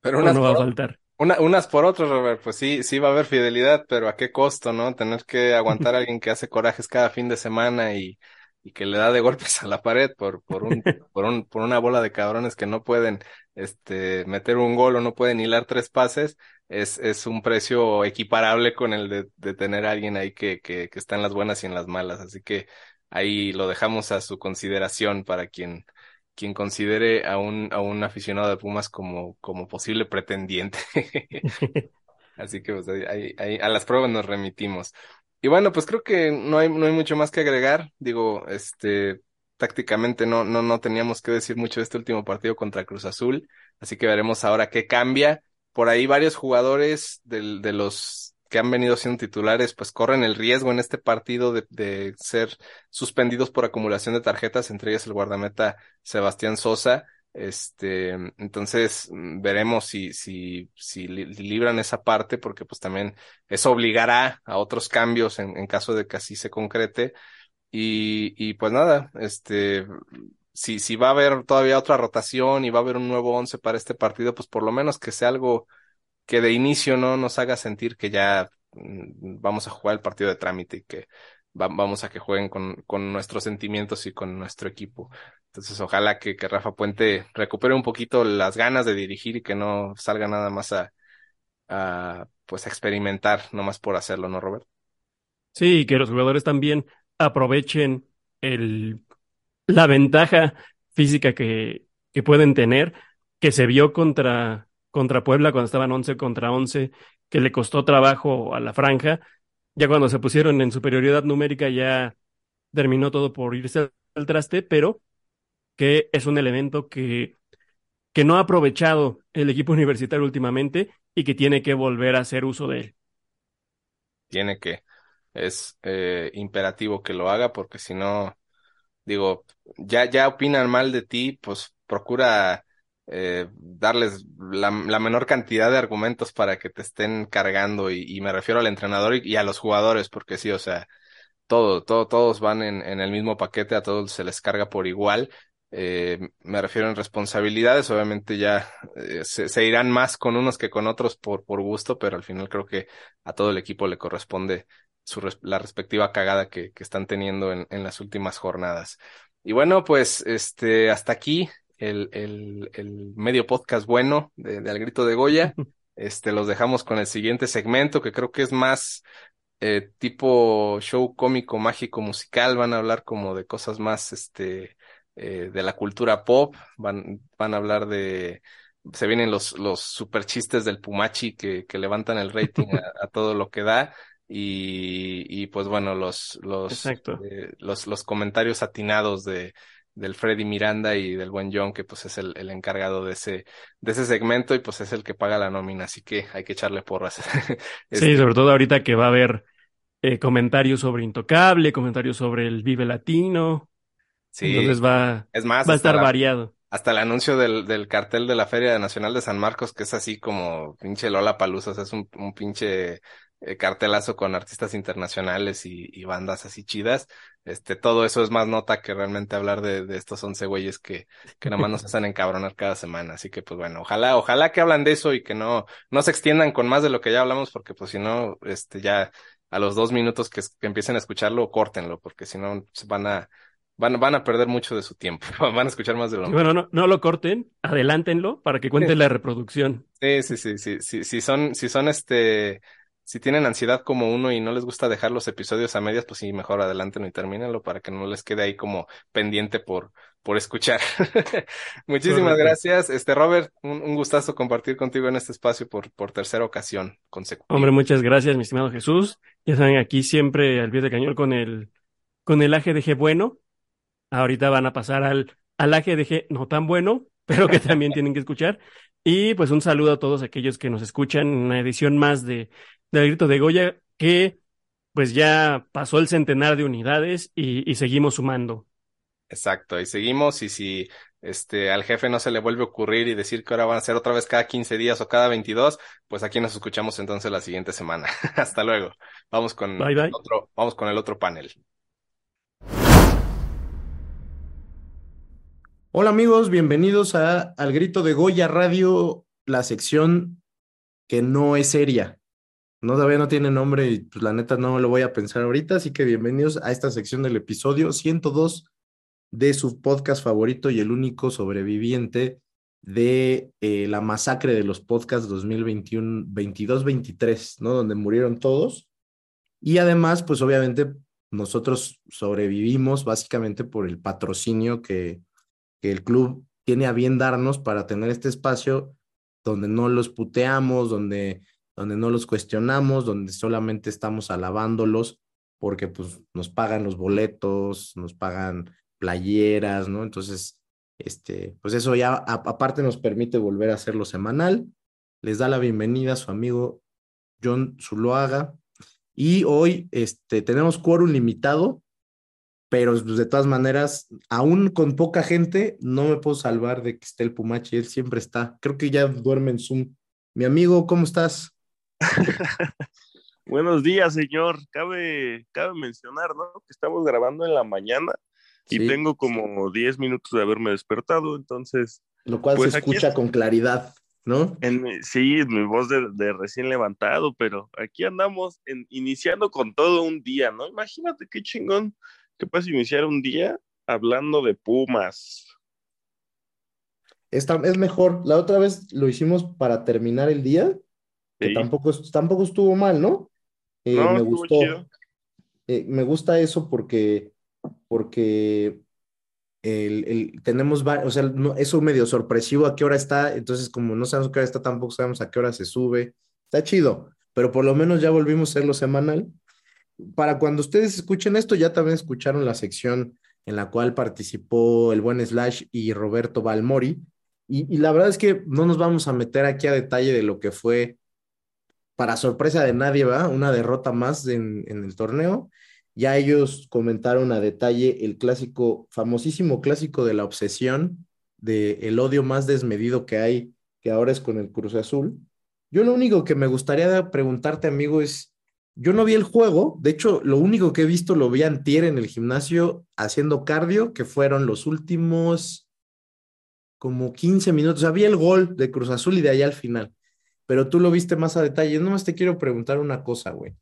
Pero no va a faltar. Una, unas por otras, Robert, pues sí, sí va a haber fidelidad, pero ¿a qué costo, no? Tener que aguantar a alguien que hace corajes cada fin de semana y, y que le da de golpes a la pared por, por un, por un, por una bola de cabrones que no pueden, este, meter un gol o no pueden hilar tres pases, es, es un precio equiparable con el de, de tener a alguien ahí que, que, que está en las buenas y en las malas. Así que ahí lo dejamos a su consideración para quien, quien considere a un, a un aficionado de Pumas como, como posible pretendiente. Así que pues, ahí, ahí, a las pruebas nos remitimos. Y bueno, pues creo que no hay, no hay mucho más que agregar. Digo, este, tácticamente no, no, no teníamos que decir mucho de este último partido contra Cruz Azul. Así que veremos ahora qué cambia. Por ahí varios jugadores de los que han venido siendo titulares, pues corren el riesgo en este partido de, de ser suspendidos por acumulación de tarjetas, entre ellas el guardameta Sebastián Sosa. Este, entonces mm, veremos si, si, si libran esa parte, porque pues también eso obligará a otros cambios en, en caso de que así se concrete. Y, y pues nada, este, si, si va a haber todavía otra rotación y va a haber un nuevo once para este partido, pues por lo menos que sea algo que de inicio no nos haga sentir que ya mm, vamos a jugar el partido de trámite y que vamos a que jueguen con, con nuestros sentimientos y con nuestro equipo. Entonces, ojalá que, que Rafa Puente recupere un poquito las ganas de dirigir y que no salga nada más a, a pues a experimentar, no más por hacerlo, ¿no, Robert? Sí, que los jugadores también aprovechen el, la ventaja física que, que pueden tener, que se vio contra, contra Puebla cuando estaban 11 contra 11, que le costó trabajo a la franja. Ya cuando se pusieron en superioridad numérica ya terminó todo por irse al traste, pero que es un elemento que, que no ha aprovechado el equipo universitario últimamente y que tiene que volver a hacer uso de él. Tiene que, es eh, imperativo que lo haga porque si no, digo, ya, ya opinan mal de ti, pues procura eh, darles la, menor cantidad de argumentos para que te estén cargando y, me refiero al entrenador y, a los jugadores porque sí, o sea, todo, todo, todos van en, en el mismo paquete, a todos se les carga por igual. Eh, me refiero en responsabilidades, obviamente ya eh, se, irán más con unos que con otros por, por gusto, pero al final creo que a todo el equipo le corresponde su, la respectiva cagada que, que están teniendo en, en las últimas jornadas. Y bueno, pues este, hasta aquí el, el, el medio podcast bueno de, de Al Grito de Goya. Este, los dejamos con el siguiente segmento que creo que es más eh, tipo show cómico, mágico, musical. Van a hablar como de cosas más, este, eh, de la cultura pop. Van, van a hablar de, se vienen los, los super chistes del Pumachi que, que levantan el rating a, todo lo que da. Y, y pues bueno, los, los, eh, los, los comentarios atinados de, del Freddy Miranda y del buen John, que pues es el, el, encargado de ese, de ese segmento y pues es el que paga la nómina, así que hay que echarle porras. sí, este sobre todo ahorita que va a haber eh, comentarios sobre Intocable, comentarios sobre el Vive Latino. Sí. Entonces va, es más, va a estar variado. Hasta el anuncio del, del cartel de la Feria Nacional de San Marcos, que es así como pinche Lola Palusas, es un, un pinche eh, cartelazo con artistas internacionales y, y, bandas así chidas. este, todo eso es más nota que realmente hablar de, de estos once güeyes que, que nada más nos hacen encabronar cada semana. Así que, pues bueno, ojalá, ojalá que hablan de eso y que no, no se extiendan con más de lo que ya hablamos, porque pues si no, este, ya a los dos minutos que, que empiecen a escucharlo, córtenlo, porque si no, van a, van, van a perder mucho de su tiempo. Van a escuchar más de lo mismo. Bueno, no, no lo corten, adelántenlo para que cuente la reproducción. Sí, sí, sí, sí, sí, si son, si son este, si tienen ansiedad como uno y no les gusta dejar los episodios a medias, pues sí, mejor adelántenlo y termínenlo para que no les quede ahí como pendiente por, por escuchar. Muchísimas gracias. Este, Robert, un, un gustazo compartir contigo en este espacio por, por tercera ocasión consecutiva. Hombre, muchas gracias, mi estimado Jesús. Ya saben, aquí siempre al pie de cañón con el, con el AGDG bueno. Ahorita van a pasar al, al AGDG no tan bueno, pero que también tienen que escuchar. Y pues un saludo a todos aquellos que nos escuchan en una edición más de, del Grito de Goya, que pues ya pasó el centenar de unidades y, y seguimos sumando. Exacto, y seguimos, y si este al jefe no se le vuelve a ocurrir y decir que ahora van a ser otra vez cada 15 días o cada 22, pues aquí nos escuchamos entonces la siguiente semana. Hasta luego. Vamos con Bye, bye. el otro, vamos con el otro panel. Hola amigos, bienvenidos a Al Grito de Goya Radio, la sección que no es seria. No, todavía no tiene nombre y pues la neta no lo voy a pensar ahorita, así que bienvenidos a esta sección del episodio 102 de su podcast favorito y el único sobreviviente de eh, la masacre de los podcasts 2021, 22-23, ¿no? Donde murieron todos. Y además, pues obviamente nosotros sobrevivimos básicamente por el patrocinio que el club tiene a bien darnos para tener este espacio donde no los puteamos, donde, donde no los cuestionamos, donde solamente estamos alabándolos porque pues nos pagan los boletos, nos pagan playeras, ¿no? Entonces, este, pues eso ya aparte nos permite volver a hacerlo semanal. Les da la bienvenida a su amigo John Zuloaga. Y hoy este, tenemos quórum limitado, pero pues, de todas maneras, aún con poca gente, no me puedo salvar de que esté el Pumachi, él siempre está. Creo que ya duerme en Zoom. Mi amigo, ¿cómo estás? Buenos días, señor. Cabe, cabe mencionar, ¿no? Que estamos grabando en la mañana y Sí, tengo como 10 minutos de haberme despertado, entonces, lo cual pues se aquí escucha es- con claridad, ¿no? en mi- sí, mi voz de, de recién levantado, pero aquí andamos en- iniciando con todo un día, ¿no? Imagínate qué chingón que puedes iniciar un día hablando de Pumas. Esta, es mejor. La otra vez lo hicimos para terminar el día, que Sí. tampoco, tampoco estuvo mal, ¿no? Eh, No, me gustó. eh, me gusta eso porque, porque el, el- tenemos, o sea, no, es un medio sorpresivo a qué hora está, entonces como no sabemos a qué hora está, tampoco sabemos a qué hora se sube. Está chido, pero por lo menos ya volvimos a hacerlo semanal. Para cuando ustedes escuchen esto, ya también escucharon la sección en la cual participó el buen Slash y Roberto Balmori. Y, y la verdad es que no nos vamos a meter aquí a detalle de lo que fue, para sorpresa de nadie, ¿va? Una derrota más en, el torneo. Ya ellos comentaron a detalle el clásico, famosísimo clásico de la obsesión, de el odio más desmedido que hay, que ahora es con el Cruz Azul. Yo lo único que me gustaría preguntarte, amigo, es, yo no vi el juego, de hecho, lo único que he visto lo vi antier en el gimnasio haciendo cardio, que fueron los últimos como 15 minutos. O sea, vi el gol de Cruz Azul y de allá al final, pero tú lo viste más a detalle. Nomás te quiero preguntar una cosa, güey.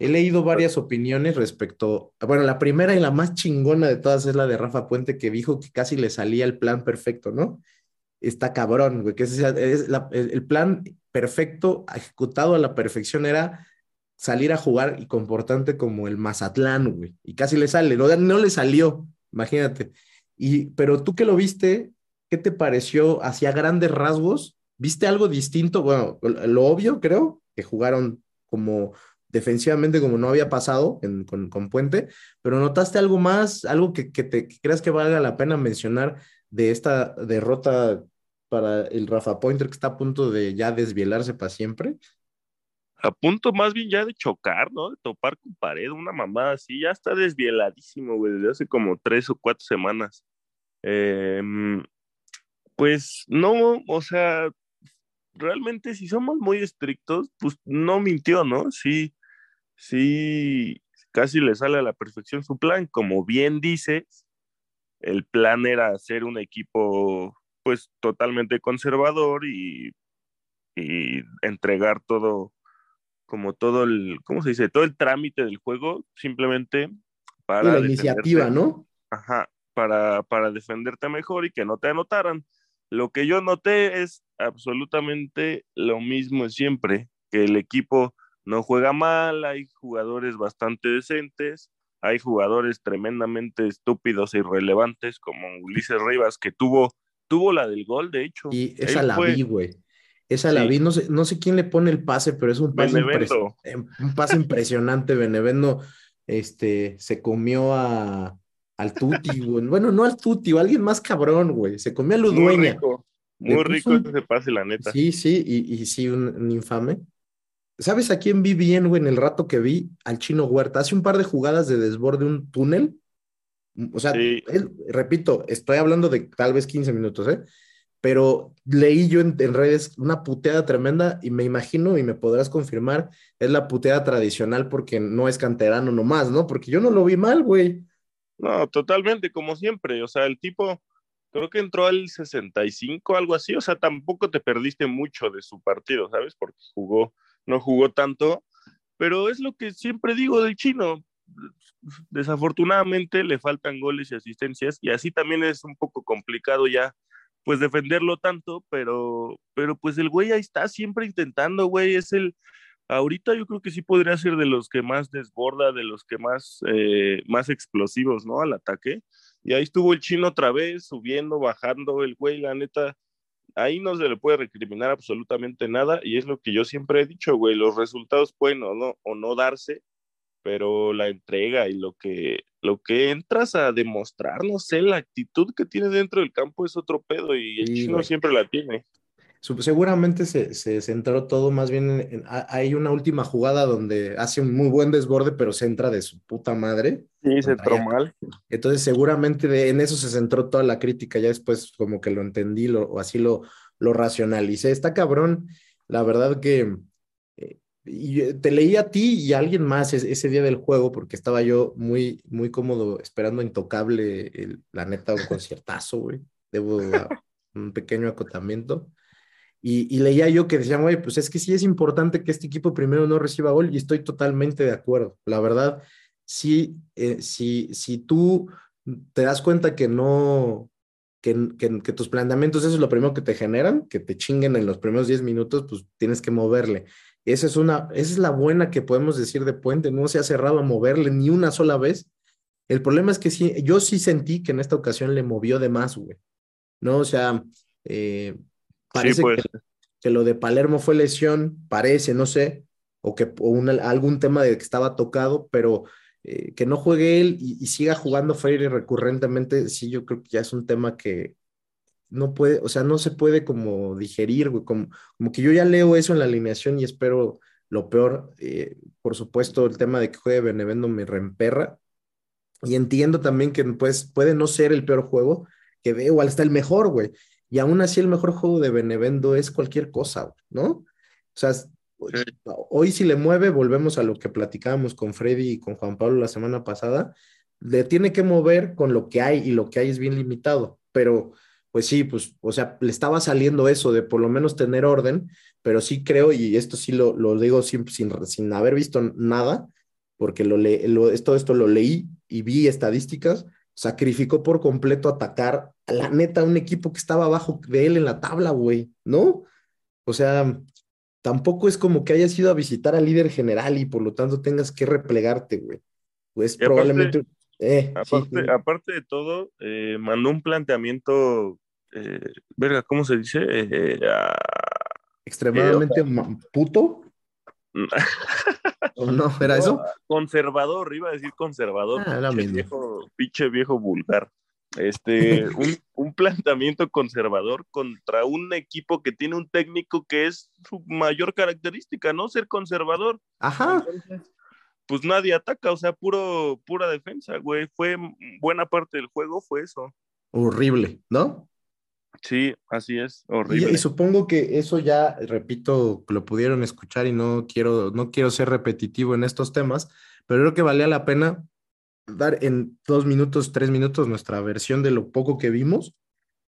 He leído varias opiniones respecto, bueno, la primera y la más chingona de todas es la de Rafa Puente, que dijo que casi le salía el plan perfecto, ¿no? Está cabrón, güey, que es, el plan perfecto, ejecutado a la perfección, era salir a jugar y comportante como el Mazatlán, güey, y casi le sale, no, no le salió, imagínate. Y, pero tú que lo viste, ¿qué te pareció hacia grandes rasgos? ¿Viste algo distinto? Bueno, lo obvio, creo, que jugaron como defensivamente como no había pasado con, con Puente, pero ¿notaste algo más, algo que, que te creas que valga la pena mencionar de esta derrota para el Rafa Pointer que está a punto de ya desvielarse para siempre? A punto más bien ya de chocar, ¿no? De topar con pared, una mamada así, ya está desvieladísimo, güey, desde hace como tres o cuatro semanas. Eh, pues no, o sea, realmente si somos muy estrictos, pues no mintió, ¿no? Sí, sí, casi le sale a la perfección su plan. Como bien dices, el plan era hacer un equipo pues totalmente conservador y, y entregar todo, como todo el, ¿cómo se dice? Todo el trámite del juego simplemente para... la iniciativa, ¿no? Ajá, para, para defenderte mejor y que no te anotaran. Lo que yo noté es absolutamente lo mismo siempre, que el equipo no juega mal, hay jugadores bastante decentes, hay jugadores tremendamente estúpidos e irrelevantes como Ulises Rivas que tuvo tuvo la del gol, de hecho. Y esa la vi, güey. Esa la vi, no sé, no sé quién le pone el pase, pero es un pase, em, un pase impresionante. Benevendo este, se comió a, al Tuti, güey. Bueno, no al Tuti, o alguien más cabrón, güey. Se comió a Ludueña. Muy rico, muy rico ese pase, la neta. Sí, sí, y, y sí, un, infame. ¿Sabes a quién vi bien, güey, en el rato que vi? Al Chino Huerta. Hace un par de jugadas de desborde un túnel. O sea, repito, estoy hablando de tal vez 15 minutos, ¿eh? Pero leí yo en, redes una puteada tremenda y me imagino, y me podrás confirmar, es la puteada tradicional porque no es canterano nomás, ¿no? Porque yo no lo vi mal, güey. No, totalmente, como siempre. O sea, el tipo, creo que entró al 65, algo así. O sea, tampoco te perdiste mucho de su partido, ¿sabes? Porque jugó, no jugó tanto. Pero es lo que siempre digo del chino. Desafortunadamente le faltan goles y asistencias. Y así también es un poco complicado ya, pues defenderlo tanto. Pero, pero pues el güey ahí está siempre intentando, güey. Es el, ahorita yo creo que sí podría ser de los que más desborda, de los que más, eh, más explosivos, ¿no? Al ataque. Y ahí estuvo el chino otra vez, subiendo, bajando, el güey, la neta, ahí no se le puede recriminar absolutamente nada. Y es lo que yo siempre he dicho, güey, los resultados pueden o no, o no darse, pero la entrega y lo que, lo que entras a demostrar, no sé, la actitud que tiene dentro del campo es otro pedo y el chino siempre la tiene. Seguramente se, se centró todo más bien en, Hay una última jugada donde hace un muy buen desborde, pero se entra de su puta madre. Sí, se entró mal. Entonces, seguramente en eso se centró toda la crítica. Ya después, como que lo entendí lo, o así lo, lo racionalicé. Está cabrón. La verdad que eh, y te leí a ti y a alguien más ese, día del juego, porque estaba yo muy, muy cómodo esperando Intocable, el, la neta, un conciertazo, güey. Debo un pequeño acotamiento. Y, leía yo que decían, güey, pues es que sí es importante que este equipo primero no reciba gol y estoy totalmente de acuerdo. La verdad, sí, eh, si, si tú te das cuenta que no, que, que, tus planteamientos, eso es lo primero que te generan, que te chinguen en los primeros 10 minutos, pues tienes que moverle. Esa es, una, esa es la buena que podemos decir de Puente, no se ha cerrado a moverle ni una sola vez. El problema es que sí, yo sí sentí que en esta ocasión le movió de más, güey. ¿No? O sea, eh, Parece pues. que, lo de Palermo fue lesión, parece, no sé, o que algún tema de que estaba tocado, pero eh, que no juegue él y, siga jugando Freire recurrentemente, sí, yo creo que ya es un tema que no puede, o sea, no se puede como digerir, como, como que yo ya leo eso en la alineación y espero lo peor. Eh, por supuesto, el tema de que juegue Benevendo me reemperra. Y entiendo también que pues, puede no ser el peor juego que veo, hasta el mejor, güey. Y aún así el mejor juego de Benevendo es cualquier cosa, ¿no? O sea, hoy si le mueve, volvemos a lo que platicábamos con Freddy y con Juan Pablo la semana pasada, le tiene que mover con lo que hay y lo que hay es bien limitado, pero pues sí, pues, o sea, le estaba saliendo eso de por lo menos tener orden, pero sí creo, y esto sí lo, lo digo sin, sin, sin, haber visto nada, porque lo, le, lo, todo esto lo leí y vi estadísticas, sacrificó por completo atacar a la neta un equipo que estaba abajo de él en la tabla, güey, ¿no? O sea, tampoco es como que hayas ido a visitar al líder general y por lo tanto tengas que replegarte, güey. Pues probablemente... Eh, aparte, de todo, eh, mandó un planteamiento, eh, verga, ¿cómo se dice? Extremadamente puto. ¿O no? ¿Era eso? Conservador, iba a decir conservador. Ah, pinche, viejo, pinche viejo vulgar. Este, un, un, planteamiento conservador contra un equipo que tiene un técnico que es su mayor característica, ¿no? Ser conservador. Ajá. pues nadie ataca, o sea, puro, pura defensa, güey. Fue buena parte del juego, fue eso. Horrible, ¿no? Sí, así es, horrible. y supongo que eso ya, repito, lo pudieron escuchar y no quiero, no quiero ser repetitivo en estos temas, pero creo que valía la pena dar en dos minutos, tres minutos nuestra versión de lo poco que vimos,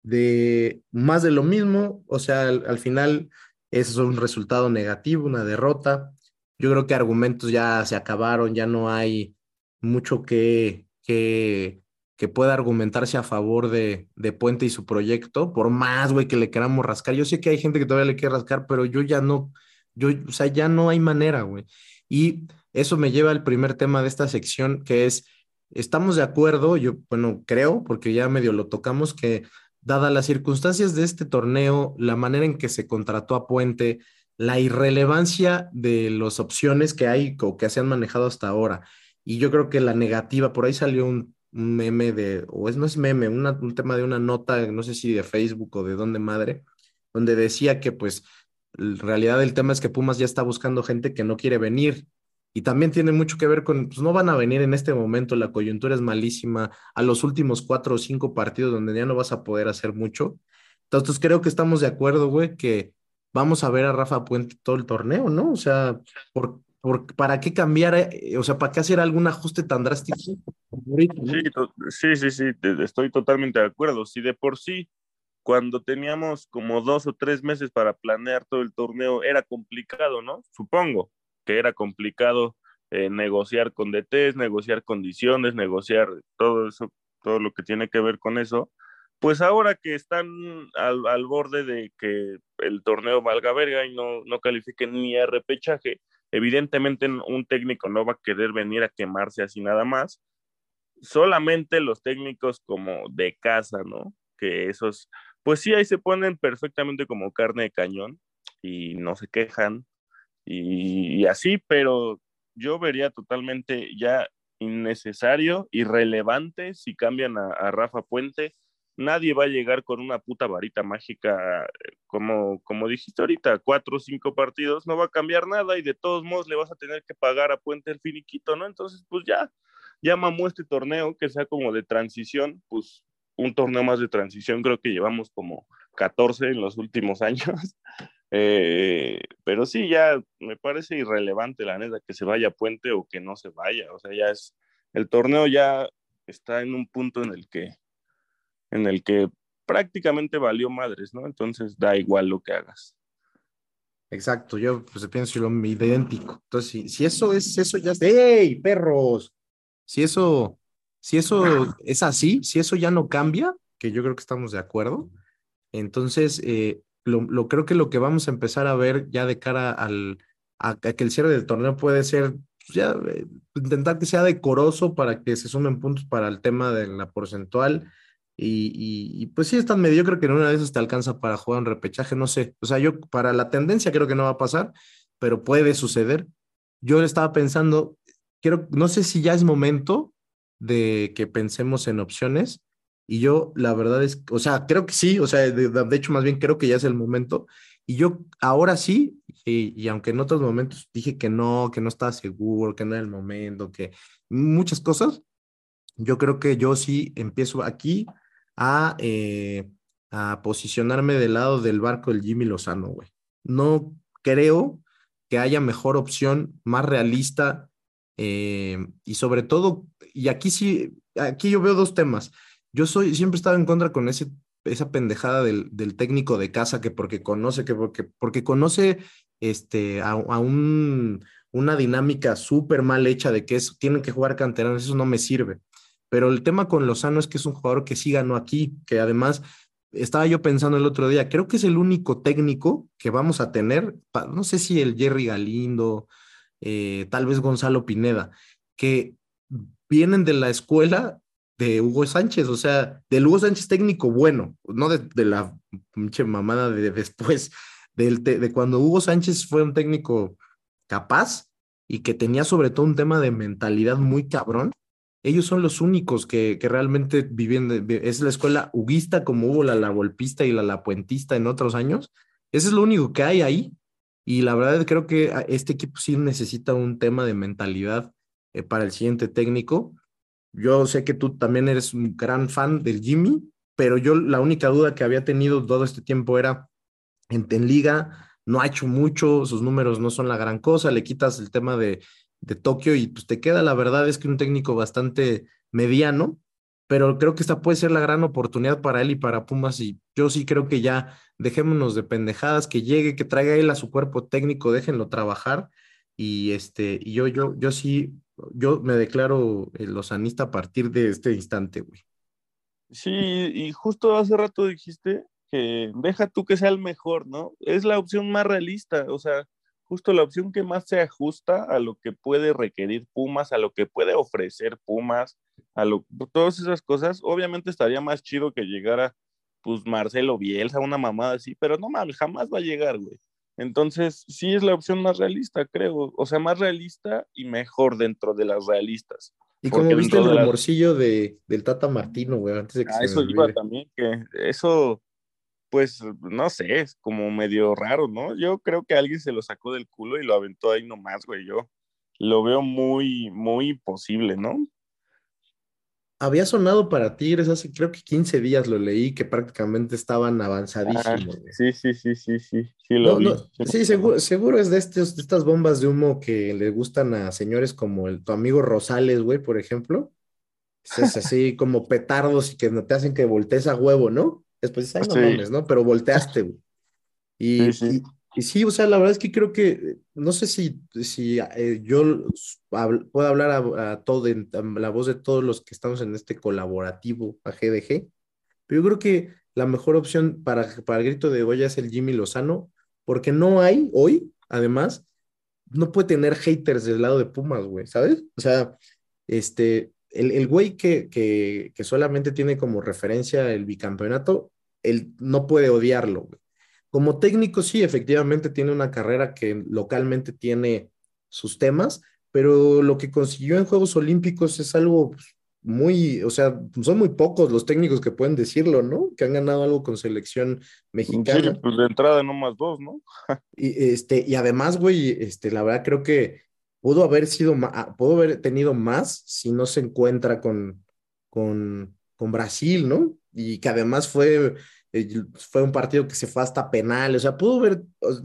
de más de lo mismo, o sea, al, al final es un resultado negativo, una derrota. Yo creo que argumentos ya se acabaron, ya no hay mucho que, que, que pueda argumentarse a favor de, de Puente y su proyecto, por más, güey, que le queramos rascar. Yo sé que hay gente que todavía le quiere rascar, pero yo ya no, yo, o sea, ya no hay manera, güey. Y eso me lleva al primer tema de esta sección, que es, estamos de acuerdo, yo, bueno, creo, porque ya medio lo tocamos, que dadas las circunstancias de este torneo, la manera en que se contrató a Puente, la irrelevancia de las opciones que hay o que se han manejado hasta ahora. Y yo creo que la negativa, por ahí salió un, un meme de, o es no es meme, un tema de una nota, no sé si de Facebook o de dónde madre, donde decía que pues en realidad el tema es que Pumas ya está buscando gente que no quiere venir. Y también tiene mucho que ver con, pues no van a venir en este momento, la coyuntura es malísima, a los últimos cuatro o cinco partidos donde ya no vas a poder hacer mucho. Entonces creo que estamos de acuerdo, güey, que vamos a ver a Rafa Puente todo el torneo, ¿no? O sea, por, por, ¿para qué cambiar? eh, O sea, ¿para qué hacer algún ajuste tan drástico? Sí, sí, sí, sí, estoy totalmente de acuerdo. Si de por sí, cuando teníamos como dos o tres meses para planear todo el torneo, era complicado, ¿no? Supongo que era complicado eh, negociar con DTs, negociar condiciones, negociar todo eso, todo lo que tiene que ver con eso. Pues ahora que están al, al borde de que el torneo valga verga y no, no califiquen ni a repechaje, evidentemente un técnico no va a querer venir a quemarse así nada más solamente los técnicos como de casa, ¿no? Que esos, pues sí, ahí se ponen perfectamente como carne de cañón y no se quejan y, así, pero yo vería totalmente ya innecesario, irrelevante si cambian a, a Rafa Puente. Nadie va a llegar con una puta varita mágica, eh, como, como dijiste ahorita, cuatro o cinco partidos, no va a cambiar nada y de todos modos le vas a tener que pagar a Puente el finiquito, ¿no? Entonces, pues ya, ya mamó este torneo, que sea como de transición, pues un torneo más de transición, creo que llevamos como 14 en los últimos años. Eh, pero sí, ya me parece irrelevante la neta que se vaya a Puente o que no se vaya. O sea, ya es, el torneo ya está en un punto en el que, en el que prácticamente valió madres, ¿no? Entonces da igual lo que hagas. Exacto, yo pues pienso lo idéntico. Entonces, si, si eso es, eso ya ¡Ey, perros! Si eso, si eso es así, si eso ya no cambia, que yo creo que estamos de acuerdo, entonces eh, lo, lo creo que lo que vamos a empezar a ver ya de cara al a, a que el cierre del torneo puede ser pues, ya eh, intentar que sea decoroso para que se sumen puntos para el tema de la porcentual. Y, y, y, pues sí, es tan mediocre que en una de esas te alcanza para jugar un repechaje, no sé. O sea, yo para la tendencia creo que no va a pasar, pero puede suceder. Yo estaba pensando, quiero, no sé si ya es momento de que pensemos en opciones. Y yo, la verdad es, o sea, creo que sí, o sea, de, de hecho, más bien creo que ya es el momento. Y yo ahora sí, y, y, aunque en otros momentos dije que no, que no estaba seguro, que no era el momento, que muchas cosas, yo creo que yo sí empiezo aquí a, eh, a posicionarme del lado del barco del Jimmy Lozano, güey. No creo que haya mejor opción, más realista eh, y sobre todo, y aquí sí, aquí yo veo dos temas. Yo soy, siempre he estado en contra con ese, esa pendejada del, del técnico de casa que porque conoce, que porque, porque conoce este, a, un, una dinámica súper mal hecha de que tienen que jugar canteranos, eso no me sirve. Pero el tema con Lozano es que es un jugador que sí ganó aquí, que además estaba yo pensando el otro día, creo que es el único técnico que vamos a tener, no sé si el Jerry Galindo, eh, tal vez Gonzalo Pineda, que vienen de la escuela de Hugo Sánchez, o sea, del Hugo Sánchez técnico bueno, no de, la pinche mamada de después, de cuando Hugo Sánchez fue un técnico capaz y que tenía sobre todo un tema de mentalidad muy cabrón ellos son los únicos que, que realmente viven, es la escuela huguista como hubo la lavolpista y la lapuentista en otros años. Eso es lo único que hay ahí. Y la verdad creo que este equipo sí necesita un tema de mentalidad eh, para el siguiente técnico. Yo sé que tú también eres un gran fan del Jimmy pero yo la única duda que había tenido todo este tiempo era en, en liga, no ha hecho mucho, sus números no son la gran cosa, le quitas el tema de, de Tokio y pues te queda, la verdad es que un técnico bastante mediano, pero creo que esta puede ser la gran oportunidad para él y para Pumas y yo sí creo que ya dejémonos de pendejadas, que llegue, que traiga él a su cuerpo técnico, déjenlo trabajar y este, y yo, yo, yo sí, yo me declaro el losanista a partir de este instante, güey. Sí, y justo hace rato dijiste que deja tú que sea el mejor, ¿no? Es la opción más realista, o sea, justo la opción que más se ajusta a lo que puede requerir Pumas, a lo que puede ofrecer Pumas, a lo, todas esas cosas. Obviamente estaría más chido que llegara, pues, Marcelo Bielsa, una mamada así, pero no mames, jamás va a llegar, güey. Entonces, sí es la opción más realista, creo. O sea, más realista y mejor dentro de las realistas. Y como viste el las- rumorcillo de, del Tata Martino, güey, antes de que Ah, se eso iba también, que eso, pues, no sé, es como medio raro, ¿no? Yo creo que alguien se lo sacó del culo y lo aventó ahí nomás, güey. Yo lo veo muy, muy posible, ¿no? Había sonado para Tigres hace creo que 15 días lo leí, que prácticamente estaban Ah, avanzadísimos. güey. sí, sí, sí, sí, sí, sí lo No, vi. no, Sí seguro, seguro es de, estos, de estas bombas de humo que le gustan a señores como el, tu amigo Rosales, güey, por ejemplo. Es así como petardos y que te hacen que voltees a huevo, ¿no? Después dices, ay, no Sí. mames, ¿no? Pero volteaste, güey. Y, Sí, sí. y- y sí, o sea, la verdad es que creo que, no sé si, si eh, yo puedo hablar a, a todo, en a la voz de todos los que estamos en este colaborativo a GDG, pero yo creo que la mejor opción para, para el grito de Goya es el Jimmy Lozano, porque no hay hoy, además, no puede tener haters del lado de Pumas, güey, ¿sabes? O sea, este, el, el güey que, que, que solamente tiene como referencia el bicampeonato, él no puede odiarlo, güey. Como técnico, sí, efectivamente tiene una carrera que localmente tiene sus temas, pero lo que consiguió en Juegos Olímpicos es algo pues, muy, o sea, son muy pocos los técnicos que pueden decirlo, ¿no? Que han ganado algo con selección Sí, mexicana. pues de entrada nomás dos, ¿no? Y, este, y además, güey, este, la verdad creo que pudo haber sido ma- pudo haber tenido más si no se encuentra con, con, con Brasil, ¿no? Y que además fue, eh, fue un partido que se fue hasta penal, o sea, pudo haber,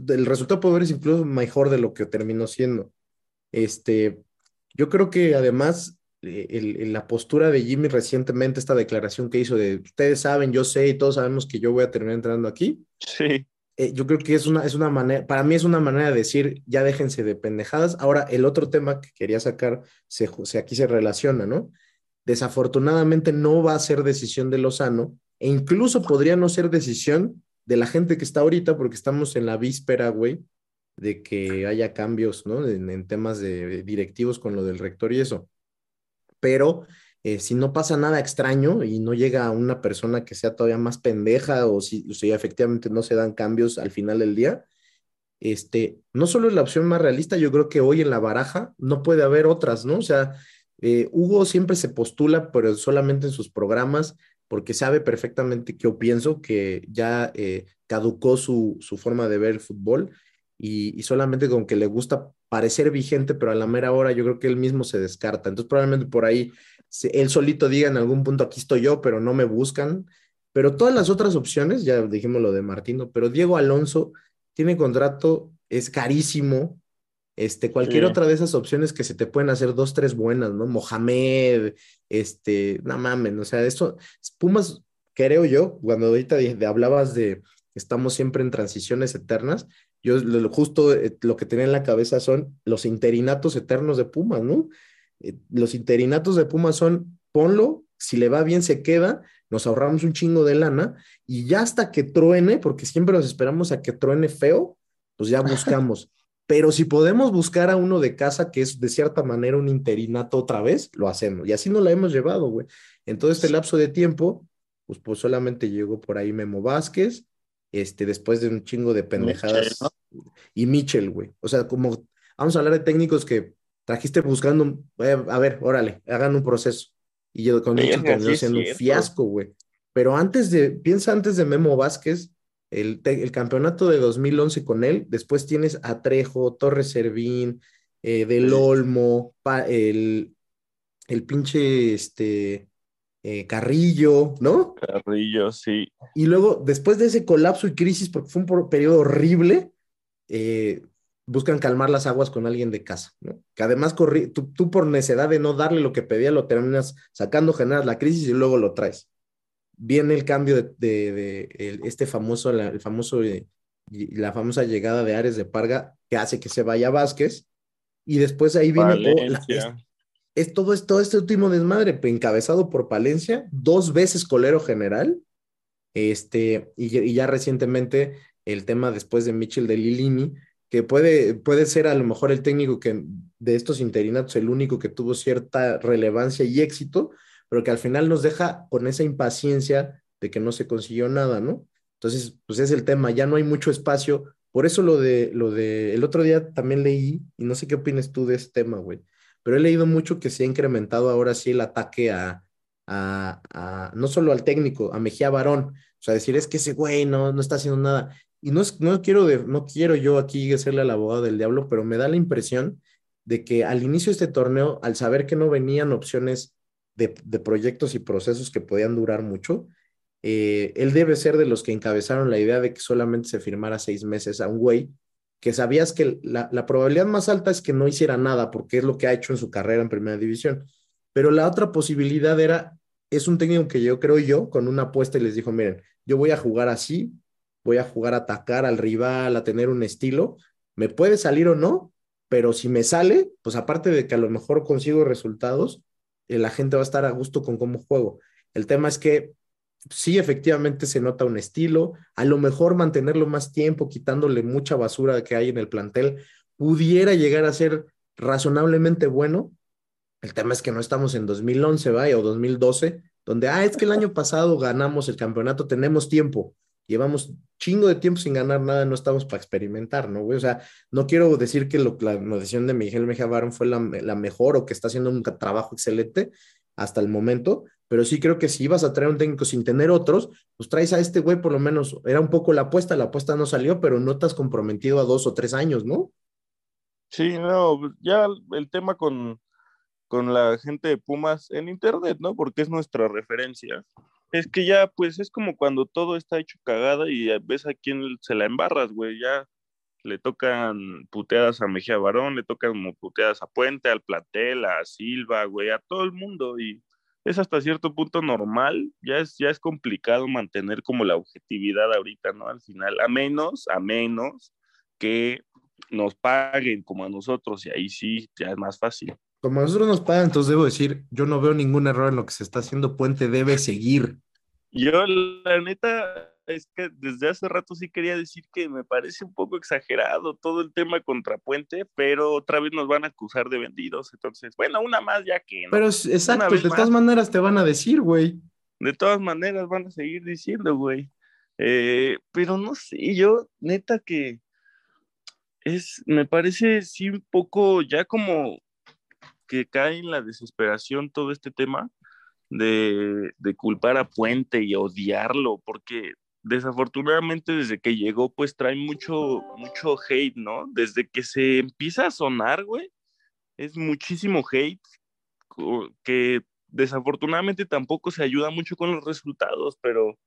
el resultado pudo haber sido incluso mejor de lo que terminó siendo. Este, yo creo que además eh, el- el- la postura de Jimmy recientemente, esta declaración que hizo de ustedes saben, yo sé y todos sabemos que yo voy a terminar entrando aquí Sí, eh, yo creo que es una, es una manera, para mí es una manera de decir, ya déjense de pendejadas. Ahora, el otro tema que quería sacar, se, se- aquí se relaciona, ¿no? Desafortunadamente no va a ser decisión de Lozano e incluso podría no ser decisión de la gente que está ahorita porque estamos en la víspera, güey, de que haya cambios, ¿no? En, en temas de directivos con lo del rector y eso. Pero eh, si no pasa nada extraño y no llega una persona que sea todavía más pendeja o si, o si efectivamente no se dan cambios al final del día, este, no solo es la opción más realista, yo creo que hoy en la baraja no puede haber otras, ¿no? O sea, eh, Hugo siempre se postula, pero solamente en sus programas, porque sabe perfectamente que yo pienso que ya eh, caducó su, su forma de ver el fútbol y, y solamente con que le gusta parecer vigente, pero a la mera hora yo creo que él mismo se descarta. Entonces probablemente por ahí él solito diga en algún punto aquí estoy yo, pero no me buscan. Pero todas las otras opciones, ya dijimos lo de Martino, pero Diego Alonso tiene contrato, es carísimo. Este, cualquier Sí. otra de esas opciones que se te pueden hacer dos, tres buenas, ¿no? Mohamed, este, no mames, o sea, eso, Pumas, creo yo, cuando ahorita de- de- hablabas de estamos siempre en transiciones eternas, yo lo- lo- justo eh, lo que tenía en la cabeza son los interinatos eternos de Pumas, ¿no? Eh, los interinatos de Pumas son, ponlo, si le va bien se queda, nos ahorramos un chingo de lana y ya hasta que truene, porque siempre nos esperamos a que truene feo, pues ya buscamos. Pero si podemos buscar a uno de casa que es de cierta manera un interinato otra vez, lo hacemos. Y así nos la hemos llevado, güey. En todo este lapso de tiempo, pues, pues solamente llegó por ahí Memo Vázquez, este, después de un chingo de pendejadas. Y Mitchell, güey. O sea, como vamos a hablar de técnicos que trajiste buscando, eh, a ver, órale, hagan un proceso. Y yo con Verga, terminó siendo un fiasco, güey. Pero antes de, piensa antes de Memo Vázquez, el, el campeonato de 2011 con él, después tienes a Trejo, Torres Servín, eh, Del. Olmo, pa- el, el pinche, este, eh, Carrillo, ¿no? Carrillo, sí. Y luego, después de ese colapso y crisis, porque fue un periodo horrible, eh, buscan calmar las aguas con alguien de casa, ¿no? Que además tú, tú, por necedad de no darle lo que pedía, lo terminas sacando, generas la crisis y luego lo traes. Viene el cambio de, de, este famoso, la, el famoso, eh, la famosa llegada de Ares de Parga que hace que se vaya Vázquez y después ahí viene es, todo, todo este último desmadre encabezado por Palencia, dos veces colero general, este, y, y ya recientemente el tema después de Mitchell de Lilini, que puede, puede ser a lo mejor el técnico que de estos interinatos el único que tuvo cierta relevancia y éxito, pero que al final nos deja con esa impaciencia de que no se consiguió nada, ¿no? Entonces, pues es el tema, ya no hay mucho espacio. Por eso lo de, lo de, el otro día también leí, y no sé qué opinas tú de este tema, güey, pero he leído mucho que se ha incrementado ahora sí el ataque a, a, a no solo al técnico, a Mejía Barón, o sea, decir es que ese güey no, no está haciendo nada y no, no, quiero no quiero yo aquí serle al abogado del diablo, pero me da la impresión de que al inicio de este torneo, al saber que no venían opciones de, proyectos y procesos que podían durar mucho, eh, él debe ser de los que encabezaron la idea de que solamente se firmara seis meses a un güey que sabías que la, la probabilidad más alta es que no hiciera nada porque es lo que ha hecho en su carrera en primera división. Pero la otra posibilidad era, es un técnico que yo creo yo, con una apuesta y les dijo, miren, yo voy a jugar así, voy a jugar a atacar al rival, a tener un estilo, me puede salir o no, pero si me sale, pues aparte de que a lo mejor consigo resultados, eh, la gente va a estar a gusto con cómo juego. El tema es que sí, efectivamente se nota un estilo, a lo mejor mantenerlo más tiempo, quitándole mucha basura que hay en el plantel, pudiera llegar a ser razonablemente bueno. El tema es que no estamos en 2011, vaya, o 2012, donde, ah, es que el año pasado ganamos el campeonato, tenemos tiempo llevamos chingo de tiempo sin ganar nada, no estamos para experimentar, ¿no, güey? O sea, no quiero decir que la decisión de Miguel Mejía Barón fue la, la, mejor o que está haciendo un trabajo excelente hasta el momento, pero sí creo que si ibas a traer un técnico sin tener otros, pues traes a este güey por lo menos, era un poco la apuesta, la apuesta no salió, pero no te has comprometido a dos o tres años, ¿no? Sí, no, ya el tema con, con la gente de Pumas en Internet, ¿no? Porque es nuestra referencia es que ya, pues es como cuando todo está hecho cagada y ves a quién se la embarras, güey. Ya le tocan puteadas a Mejía Barón, le tocan puteadas a Puente, al Platel, a Silva, güey, a todo el mundo. Y es hasta cierto punto normal. Ya es, ya es complicado mantener como la objetividad ahorita, ¿no? Al final, a menos, a menos que nos paguen como a nosotros, y ahí sí, ya es más fácil como nosotros nos pagan, entonces debo decir, yo no veo ningún error en lo que se está haciendo. Puente debe seguir. Yo, la neta, es que desde hace rato sí quería decir que me parece un poco exagerado todo el tema contra Puente, pero otra vez nos van a acusar de vendidos. Entonces, bueno, una más ya que. Pero exacto, de todas maneras te van a decir, güey. De todas maneras van a seguir diciendo, güey. Eh, pero no sé, yo, neta que es, me parece sí un poco ya como que cae en la desesperación todo este tema de, culpar a Puente y odiarlo, porque desafortunadamente desde que llegó pues trae mucho, mucho hate, ¿no? Desde que se empieza a sonar, güey, es muchísimo hate que desafortunadamente tampoco se ayuda mucho con los resultados, pero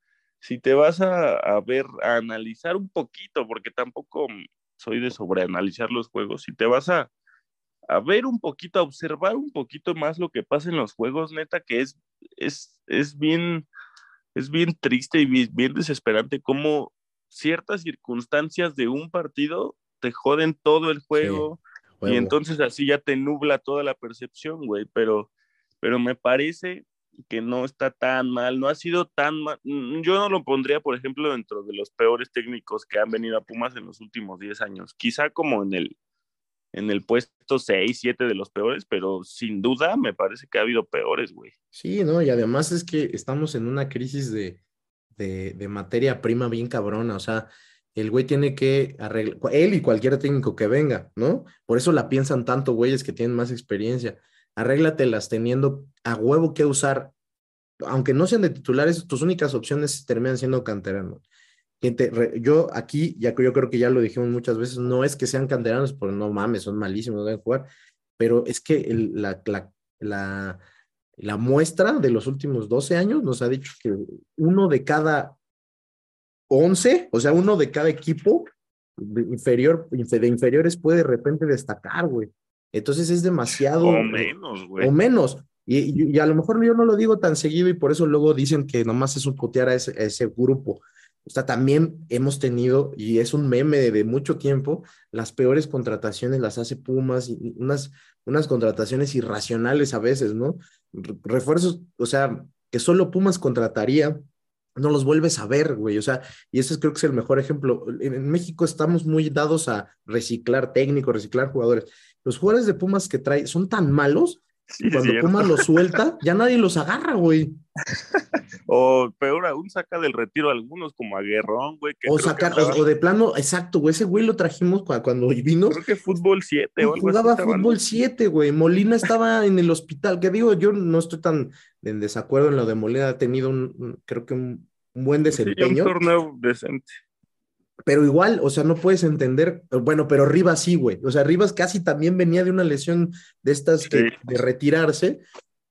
si te vas a, a ver, a analizar un poquito, porque tampoco soy de sobreanalizar los juegos, si te vas a, a ver un poquito, a observar un poquito más lo que pasa en los juegos, neta, que es, es, es bien, es bien triste y bien, desesperante cómo ciertas circunstancias de un partido te joden todo el juego y entonces así ya te nubla toda la percepción, güey, pero, pero me parece que no está tan mal, no ha sido tan mal, mm, yo no lo pondría, por ejemplo, dentro de los peores técnicos que han venido a Pumas en los últimos 10 años, quizá como en el en el puesto 6, 7 de los peores, pero sin duda me parece que ha habido peores, güey. Sí, no, y además es que estamos en una crisis de, de, materia prima bien cabrona, o sea, el güey tiene que arreglar, él y cualquier técnico que venga, ¿no? Por eso la piensan tanto güeyes que tienen más experiencia. Arréglatelas teniendo a huevo que usar, aunque no sean de titulares, tus únicas opciones terminan siendo canteranos yo aquí, ya yo creo que ya lo dijimos muchas veces, no es que sean canteranos, porque no mames, son malísimos, no deben jugar, pero es que la, la, la muestra de los últimos 12 años nos ha dicho que uno de cada 11, o sea, uno de cada equipo de inferior, de inferiores puede de repente destacar, güey. Entonces es demasiado. O menos, güey. O menos. Y, y, y, a lo mejor yo no lo digo tan seguido y por eso luego dicen que nomás es un putear a ese, a ese grupo. O sea, también hemos tenido, y es un meme de, mucho tiempo, las peores contrataciones las hace Pumas, y unas, unas contrataciones irracionales a veces, ¿no? Refuerzos, o sea, que solo Pumas contrataría, no los vuelves a ver, güey. O sea, y ese creo que es el mejor ejemplo. En México estamos muy dados a reciclar técnicos, reciclar jugadores. Los jugadores de Pumas que trae son tan malos Sí, Cuando Pumas los suelta, ya nadie los agarra, güey. o peor aún, saca del retiro a algunos, como a Guerrón, güey. O, sacar, o, o, de plano, exacto, güey. Ese güey lo trajimos cuando, cuando vino. Creo que fútbol 7 o Jugaba así fútbol 7, güey. Molina estaba en el hospital. Que digo, yo no estoy tan en desacuerdo en lo de Molina. Ha tenido un, creo que un, un buen desempeño. Sí, un torneo decente pero igual, o sea, no puedes entender, bueno, pero Rivas sí, güey, o sea, Rivas casi también venía de una lesión de estas que, de retirarse.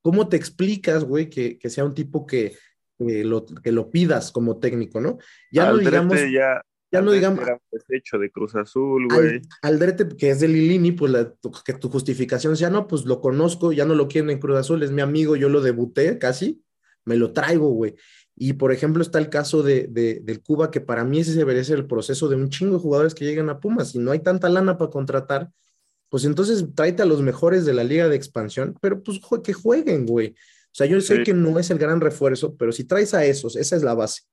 ¿Cómo te explicas, güey, que, que sea un tipo que, que lo, que lo pidas como técnico, no? Ya no digamos, ya, ya no digamos, era desecho de Cruz Azul, güey. al, Aldrete, que es de Lilini, pues la- que tu justificación sea, no, pues lo conozco, ya no lo quieren en Cruz Azul, es mi amigo, yo lo debuté casi, me lo traigo, güey. Y por ejemplo está el caso de, de- del Cuba, que para mí ese debería ser el proceso de un chingo de jugadores que llegan a Pumas. Si no hay tanta lana para contratar, pues entonces tráete a los mejores de la liga de expansión, pero pues que jueguen, güey. O sea, yo sé Sí. que no es el gran refuerzo, pero si traes a esos, esa es la base,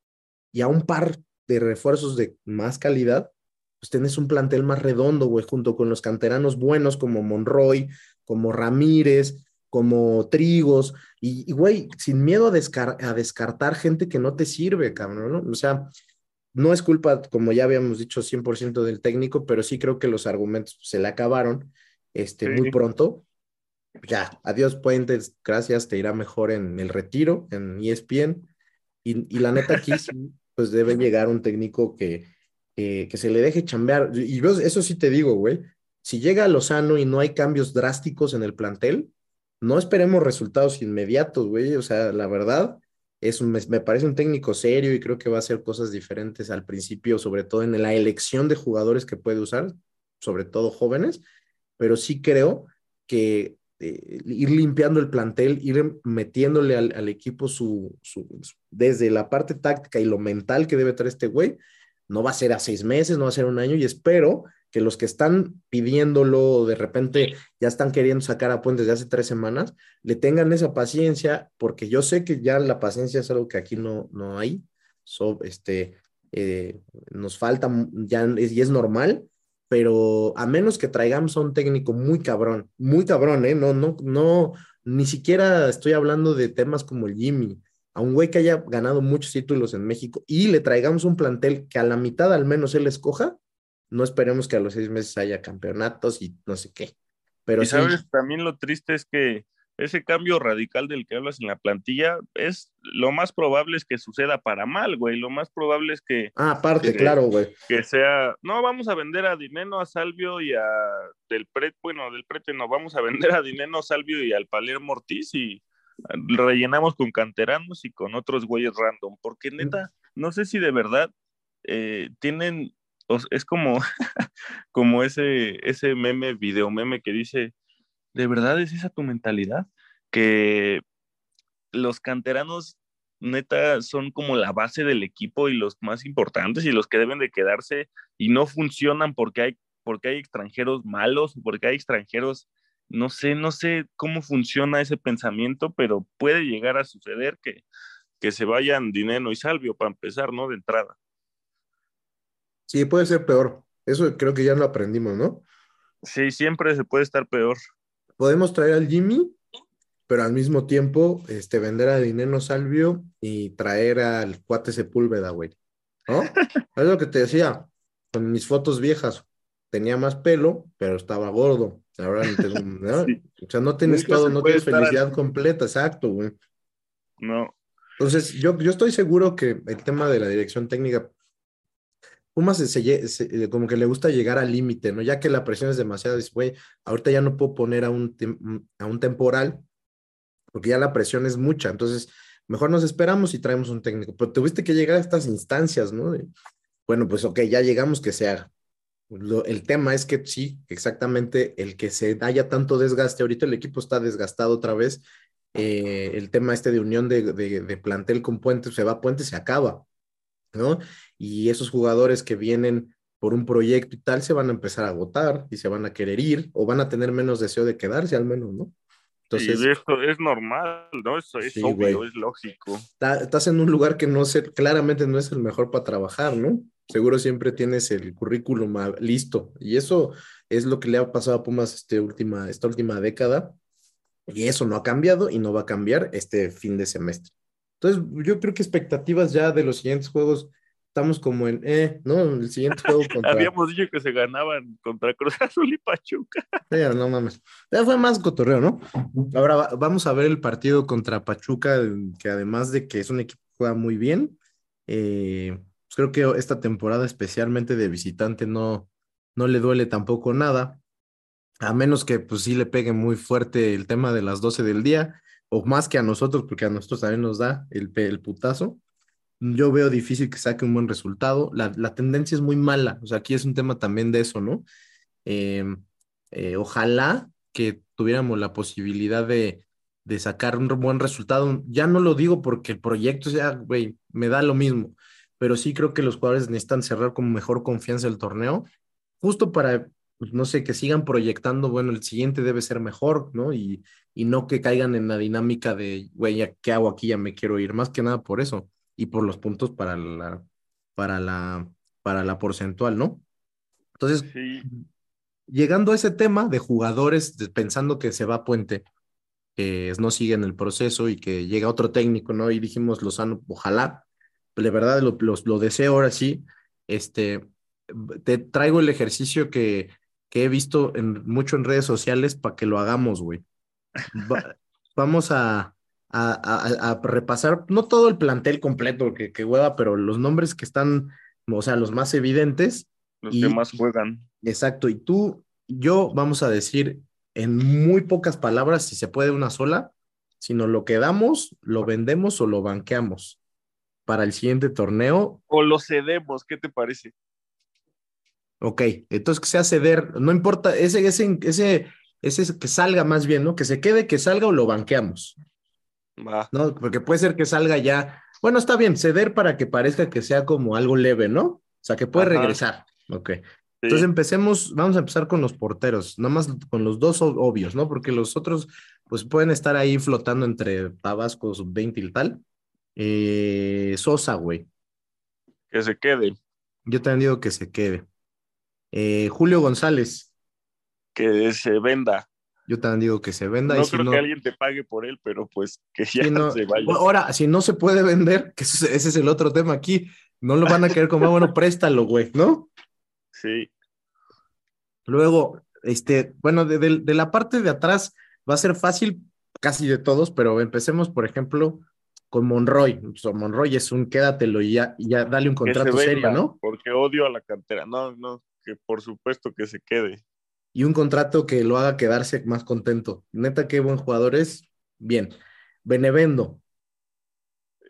y a un par de refuerzos de más calidad, pues tenés un plantel más redondo, güey, junto con los canteranos buenos como Monroy, como Ramírez, como Trigos, y, güey, sin miedo a, descar- a descartar gente que no te sirve, cabrón, ¿no? O sea, no es culpa, como ya habíamos dicho, 100% del técnico, pero sí creo que los argumentos se le acabaron este, Sí. muy pronto. Ya, adiós Puentes, gracias, te irá mejor en el retiro, en ESPN. Y, y la neta aquí sí, pues debe llegar un técnico que, que, que se le deje chambear. Y yo eso sí te digo, güey, si llega a Lozano y no hay cambios drásticos en el plantel, no esperemos resultados inmediatos, güey. O sea, la verdad, es un- me, parece un técnico serio y creo que va a hacer cosas diferentes al principio, sobre todo en la elección de jugadores que puede usar, sobre todo jóvenes, pero sí creo que eh, ir limpiando el plantel, ir metiéndole al, equipo su- desde la parte táctica y lo mental que debe traer este güey, no va a ser a seis meses, no va a ser un año y espero que los que están pidiéndolo de repente ya están queriendo sacar a Puentes de hace tres semanas, le tengan esa paciencia, porque yo sé que ya la paciencia es algo que aquí no, no hay, so, este, eh, nos falta, ya es, y es normal, pero a menos que traigamos a un técnico muy cabrón, muy cabrón, ¿eh? No, no, no, ni siquiera estoy hablando de temas como el Jimmy, a un güey que haya ganado muchos títulos en México y le traigamos un plantel que a la mitad al menos él escoja, no esperemos que a los seis meses haya campeonatos y no sé qué. Pero y sí, sabes, también lo triste es que ese cambio radical del que hablas en la plantilla es lo más probable es que suceda para mal, güey. Lo más probable es que, ah, aparte, claro, güey. que sea, no, vamos a vender a Dineno, a Salvio y a Del Prete, bueno, Del Prete no, vamos a vender a Dineno, Salvio y al Palermo Ortiz y rellenamos con canteranos y con otros güeyes random, porque neta, no sé si de verdad eh, tienen, es como, como ese, ese meme, video meme que dice, ¿de verdad es esa tu mentalidad? Que los canteranos neta son como la base del equipo y los más importantes y los que deben de quedarse y no funcionan porque hay, porque hay extranjeros malos, porque hay extranjeros, no sé, no sé cómo funciona ese pensamiento, pero puede llegar a suceder que, que se vayan Dineno y Salvio para empezar, ¿no? De entrada. Sí, puede ser peor. Eso creo que ya lo aprendimos, ¿no? Sí, siempre se puede estar peor. Podemos traer al Jimmy, pero al mismo tiempo este, vender a Dineno Salvio y traer al cuate Sepúlveda, güey. ¿No? es lo que te decía, con mis fotos viejas. Tenía más pelo, pero estaba gordo. Ahora no tengo, ¿no? Sí. O sea, no tienes Nunca todo, no tienes felicidad al- completa, exacto, güey. No, Entonces, yo, yo estoy seguro que el tema de la dirección técnica, Pumas eh, como que le gusta llegar al límite, ¿no? Ya que la presión es demasiado, dice, ahorita ya no puedo poner a un, tem- a un temporal, porque ya la presión es mucha. Entonces, mejor nos esperamos y traemos un técnico. Pero tuviste que llegar a estas instancias, ¿no? Bueno, pues ok, ya llegamos que se haga. Lo- el tema es que sí, exactamente, el que se haya tanto desgaste, ahorita el equipo está desgastado otra vez, eh, el tema este de unión de, de- plantel con Puente, se va Puente, se acaba, ¿no? Y esos jugadores que vienen por un proyecto y tal, se van a empezar a agotar y se van a querer ir o van a tener menos deseo de quedarse al menos, ¿no? Entonces, y esto es normal, ¿no? Eso es Sí, obvio, es lógico. está- estás en un lugar que no sé, claramente no es el mejor para trabajar, ¿no? Seguro siempre tienes el currículum listo. Y eso es lo que le ha pasado a Pumas este última, esta última década. Y eso no ha cambiado y no va a cambiar este fin de semestre. Entonces, yo creo que expectativas ya de los siguientes juegos, estamos como en, eh, ¿no? El siguiente juego contra... Habíamos dicho que se ganaban contra Cruz Azul y Pachuca. Ya, no mames. Ya fue más cotorreo, ¿no? Ahora va- vamos a ver el partido contra Pachuca, que además de que es un equipo que juega muy bien, eh, pues creo que esta temporada, especialmente de visitante, no, no le duele tampoco nada, a menos que pues sí le pegue muy fuerte el tema de las 12 del día, o más que a nosotros, porque a nosotros también nos da el, el putazo. Yo veo difícil que saque un buen resultado. La, la tendencia es muy mala, o sea, aquí es un tema también de eso, ¿no? Em, eh, ojalá que tuviéramos la posibilidad de, de sacar un buen resultado. Ya no lo digo porque el proyecto sea, güey, me da lo mismo, pero sí creo que los jugadores necesitan cerrar con mejor confianza el torneo, justo para, pues, no sé, que sigan proyectando, bueno, el siguiente debe ser mejor, ¿no? Y, y no que caigan en la dinámica de, güey, ya, ¿qué hago aquí? Ya me quiero ir, más que nada por eso, y por los puntos para la, para la, para la porcentual, ¿no? Entonces, Sí, llegando a ese tema de jugadores pensando que se va a Puente, que no siguen el proceso y que llega otro técnico, ¿no? Y dijimos, Lozano, ojalá, de verdad lo, lo- lo deseo ahora sí. Este, te traigo el ejercicio que, que he visto en, mucho en redes sociales para que lo hagamos, güey. Va- vamos a, a, a- a repasar, no todo el plantel completo, que, que hueva, pero los nombres que están, o sea, los más evidentes. los Y- que más juegan. Exacto, y tú, yo vamos a decir en muy pocas palabras, si se puede una sola, si nos lo quedamos, lo vendemos o lo banqueamos para el siguiente torneo. O lo cedemos, ¿qué te parece? Ok, entonces que sea ceder, no importa, ese, ese, ese, ese que salga más bien, ¿no? Que se quede, que salga o lo banqueamos, Va. ¿no? Porque puede ser que salga ya, bueno, está bien, ceder para que parezca que sea como algo leve, ¿no? O sea, que puede Ajá. regresar. Ok. Sí. Entonces empecemos, vamos a empezar con los porteros, nada más con los dos ob- obvios, ¿no? Porque los otros, pues pueden estar ahí flotando entre Tabasco, sub-20 y tal. Eh, Sosa, güey. que se quede, Yo también digo que se quede. Eh, Julio González. que se venda. Yo también digo que se venda. No y si creo no, que alguien te pague por él, pero pues que ya si no- se vaya. ahora, si no se puede vender, que ese, es el otro tema aquí, no lo van a querer como, "Ah, bueno, préstalo, güey, ¿no? Sí, Luego, este, bueno, de, de- de la parte de atrás va a ser fácil casi de todos, pero empecemos, por ejemplo, con Monroy. Pues, Monroy es un quédatelo y ya, y ya dale un contrato serio, ¿no? Porque odio a la cantera. No, no, que por supuesto que se quede. Y un contrato que lo haga quedarse más contento. Neta, qué buen jugador es. Bien. Benevendo.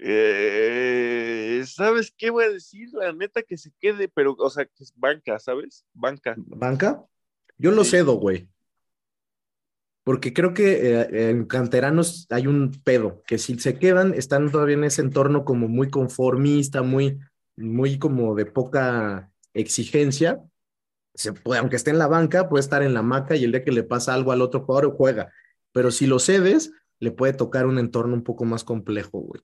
Eh, ¿Sabes qué voy a decir? La neta que se quede, pero, o sea, que es banca, ¿sabes? Banca. ¿Banca? Yo lo Sí. cedo, güey. Porque creo que eh, en canteranos hay un pedo, que si se quedan, están todavía en ese entorno como muy conformista, muy, muy como de poca exigencia. Se puede, aunque esté en la banca, puede estar en la maca y el día que le pasa algo al otro jugador juega. Pero si lo cedes, le puede tocar un entorno un poco más complejo, güey.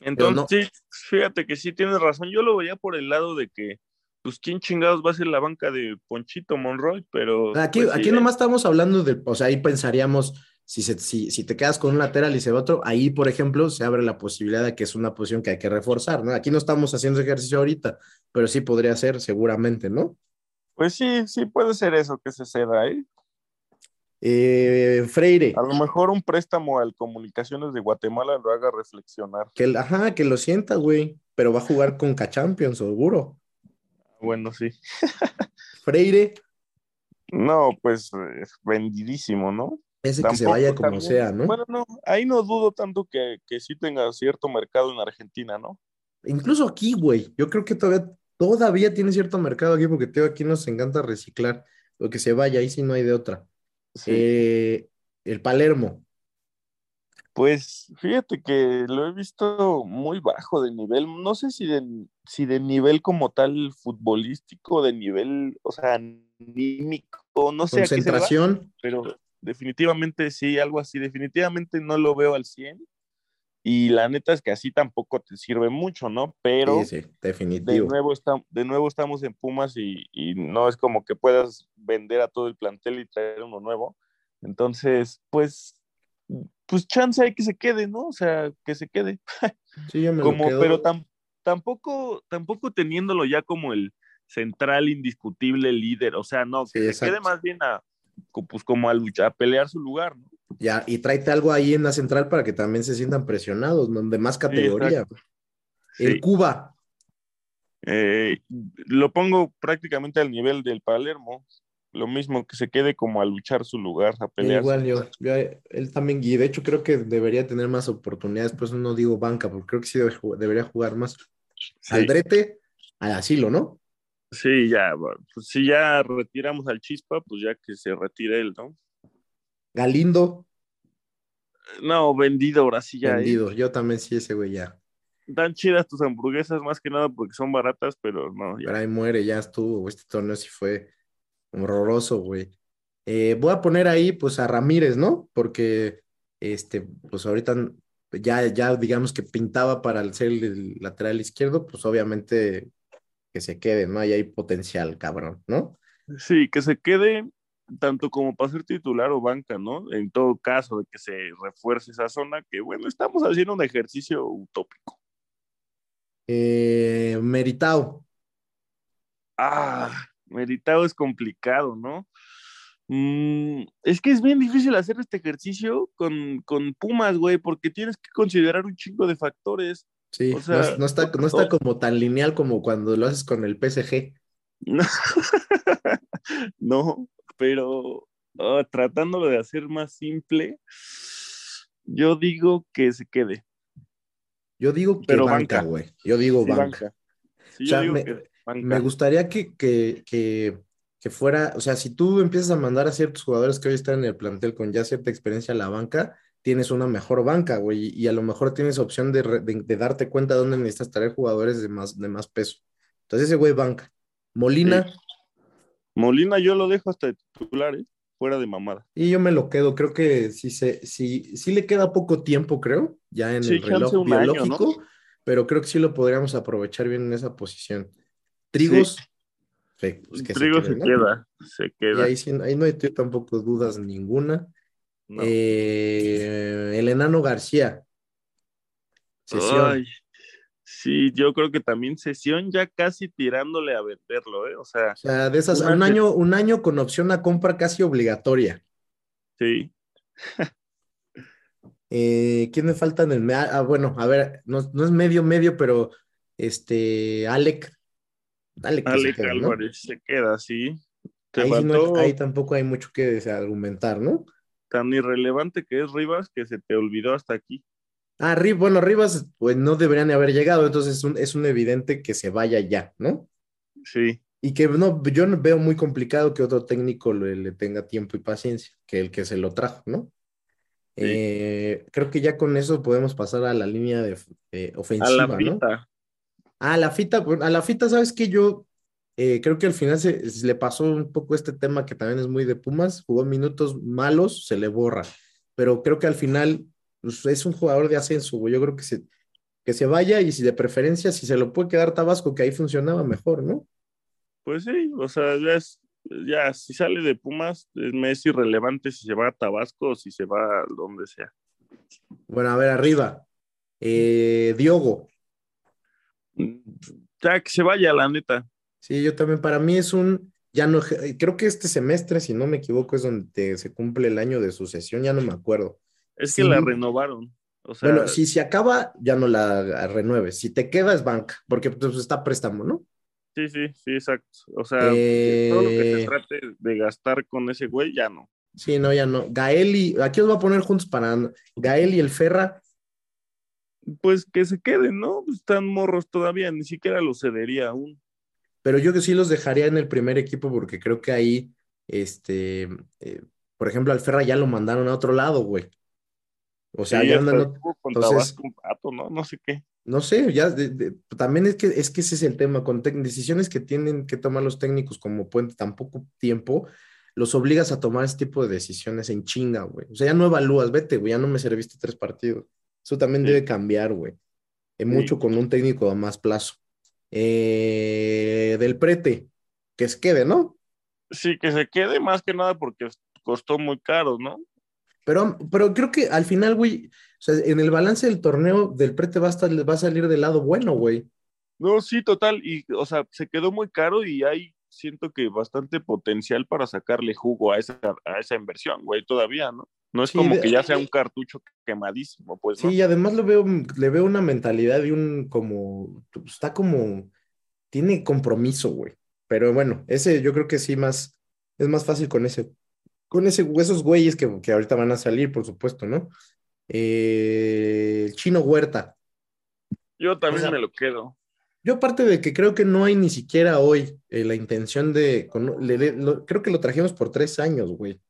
Entonces, sí, fíjate que sí tienes razón. Yo lo veía por el lado de que, pues, ¿quién chingados va a ser la banca de Ponchito Monroy? Pero. Aquí, pues, sí, aquí eh, nomás estamos hablando de, o sea, ahí pensaríamos, si, se, si, si te quedas con un lateral y se va otro, ahí, por ejemplo, se abre la posibilidad de que es una posición que hay que reforzar, ¿no? Aquí no estamos haciendo ejercicio ahorita, pero sí podría ser seguramente, ¿no? Pues sí, sí puede ser eso que se ceda, ¿eh? Eh, Freire, A lo mejor un préstamo al Comunicaciones de Guatemala lo haga reflexionar. que, ajá, que lo sienta, güey, pero va a jugar con K-Champions, seguro. Bueno, sí. Freire, No, pues eh, vendidísimo, ¿no? Ese que se vaya como también- sea, ¿no? Bueno, no, ahí no dudo tanto que, que sí tenga cierto mercado en Argentina, ¿no? Incluso aquí, güey, yo creo que todavía, todavía tiene cierto mercado aquí porque tío, aquí nos encanta reciclar. Lo que se vaya, ahí sí no hay de otra. Sí. Eh, el Palermo. Pues fíjate que lo he visto muy bajo de nivel, no sé si de, si de nivel como tal futbolístico, de nivel, o sea, anímico, no sé a qué se va, Concentración. pero definitivamente sí, algo así, definitivamente no lo veo al 100 y la neta es que así tampoco te sirve mucho, ¿no? Pero Sí, sí, de definitivo. nuevo, está, de nuevo estamos en Pumas y, y no es como que puedas vender a todo el plantel y traer uno nuevo. Entonces, pues, pues chance hay que se quede, ¿no? O sea, que se quede. Sí, yo me lo quedo. pero tam- tampoco, tampoco teniéndolo ya como el central indiscutible líder. O sea, no, que Sí, se quede más bien a, pues como a luchar, a pelear su lugar, ¿no? Ya, y tráete algo ahí en la central para que también se sientan presionados, ¿no? De más categoría. El Sí. Cuba. Eh, lo pongo prácticamente al nivel del Palermo. Lo mismo que se quede como a luchar su lugar, a pelear. Igual yo, yo, él también, y de hecho creo que debería tener más oportunidades, pues no digo banca, porque creo que sí debería jugar más. Sí. Aldrete al asilo, ¿no? Sí, ya, pues si ya retiramos al Chispa, pues ya que se retire él, ¿no? Galindo, No, vendido, ahora sí ya. ¿eh? vendido. Yo también sí, ese güey ya. Dan chidas tus hamburguesas más que nada porque son baratas, pero no, ya. Pero ahí muere, ya estuvo. güey, Este torneo sí fue horroroso, güey. Eh, voy a poner ahí, pues, a Ramírez, ¿no? Porque, este, pues ahorita ya, ya digamos que pintaba para el ser el lateral izquierdo, pues obviamente que se quede, ¿no? Ahí hay potencial, cabrón, ¿no? Sí, que se quede tanto como para ser titular o banca, ¿no? En todo caso, de que se refuerce esa zona, que bueno, estamos haciendo un ejercicio utópico. Eh, Meritao, Ah, Meritado es complicado, ¿no? Mm, es que es bien difícil hacer este ejercicio con, con Pumas, güey, porque tienes que considerar un chingo de factores. sí, O no, sea, no está, no está como tan lineal como cuando lo haces con el PSG. No, no, pero ah, tratándolo de hacer más simple, yo digo que se quede. Yo digo que Pero banca, güey. Yo digo Sí, banca. banca. Sí, O yo sea, digo me- que banca. Me gustaría que, que, que, que fuera, o sea, si tú empiezas a mandar a ciertos jugadores que hoy están en el plantel con ya cierta experiencia a la banca, tienes una mejor banca, güey, y a lo mejor tienes opción de, re- de, de darte cuenta de dónde necesitas traer jugadores de más, de más peso. Entonces ese güey banca. Molina, Molina yo lo dejo hasta de titular, ¿eh? Fuera de mamada. y yo me lo quedo, creo que sí, se, sí, sí le queda poco tiempo, creo, ya en Sí, el reloj año, biológico, pero creo que sí lo podríamos aprovechar bien en esa posición. Trigos, sí, pues que se Trigo quede, se ¿no? queda, se queda. ahí, ahí no hay tampoco dudas ninguna. No. Eh, el enano García. Sesión. Ay, sí, yo creo que también sesión ya casi tirándole a venderlo, ¿eh? O sea, O sea, de esas, un se- año, un año con opción a compra casi obligatoria. sí. Eh, ¿quién me falta en el Ah, bueno, a ver, no, no es medio, medio, pero este, Alec. Alec se Alec ¿no? Álvarez se queda, sí. No- ahí tampoco hay mucho que argumentar, ¿no? tan irrelevante que es Rivas que se te olvidó hasta aquí. Ah, Ri- bueno, Rivas, pues no deberían haber llegado, entonces es un, es un evidente que se vaya ya, ¿no? Sí, Y que no, yo no veo muy complicado que otro técnico le, le tenga tiempo y paciencia, que el que se lo trajo, ¿no? Sí. Eh, creo que ya con eso podemos pasar a la línea de, eh, a ofensiva, la ¿no? pita. Ah, la fita, a la fita, ¿sabes qué? Yo eh, creo que al final se, se le pasó un poco este tema que también es muy de Pumas, jugó minutos malos, se le borra, pero creo que al final pues, es un jugador de ascenso, güey. Yo creo que se, que se vaya y si de preferencia, si se lo puede quedar Tabasco, que ahí funcionaba mejor, ¿no? Pues sí, o sea, ya es, ya si sale de Pumas, me es irrelevante si se va a Tabasco o si se va a donde sea. Bueno, a ver, arriba. Eh, Diogo. Ya que se vaya, la neta. Sí, yo también, para mí es un, ya no, creo que este semestre, si no me equivoco, es donde te- se cumple el año de sucesión, ya no me acuerdo. Es que Sí. la renovaron. O sea, Bueno, si se acaba, ya no la renueves. Si te queda, es banca, porque pues, está préstamo, ¿no? sí, sí, sí, exacto. O sea, Eh, todo lo que se trate de gastar con ese güey, ya no. Sí, no, ya no. Gael y. Aquí os voy a poner juntos para. Gael y el Ferra. Pues que se queden, ¿no? Están morros todavía, ni siquiera los cedería aún. Pero yo que sí los dejaría en el primer equipo porque creo que ahí, este, eh, por ejemplo, al Ferra ya lo mandaron a otro lado, güey. O sea, Sí, ya andan. estuvo con rato, ¿no? No sé qué. No sé, ya de- de- también es que es que ese es el tema, con decisiones que tienen que tomar los técnicos como puente tan poco tiempo, los obligas a tomar ese tipo de decisiones en chinga, güey. O sea, ya no evalúas, vete, güey, ya no me serviste tres partidos. Eso también Sí. debe cambiar, güey. Eh, mucho con un técnico a más plazo. Eh, del prete, que se quede, ¿no? Sí, que se quede más que nada porque costó muy caro, ¿no? Pero, pero creo que al final, güey, o sea, en el balance del torneo del prete va a, estar- va a salir del lado bueno, güey. No, sí, total. Y, o sea, se quedó muy caro y hay, siento que bastante potencial para sacarle jugo a esa, a esa inversión, güey, todavía, ¿no? No es Sí, como de- que ya sea un cartucho quemadísimo, pues, ¿no? Sí, y además lo veo, le veo una mentalidad y un como, está como, tiene compromiso, güey. Pero bueno, ese yo creo que sí más, es más fácil con ese, con ese, esos güeyes que, que ahorita van a salir, por supuesto, ¿no? Eh, Chino Huerta. Yo también O sea, me lo quedo. Yo aparte de que creo que no hay ni siquiera hoy eh, la intención de, con- le- le- lo- creo que lo trajimos por tres años, güey.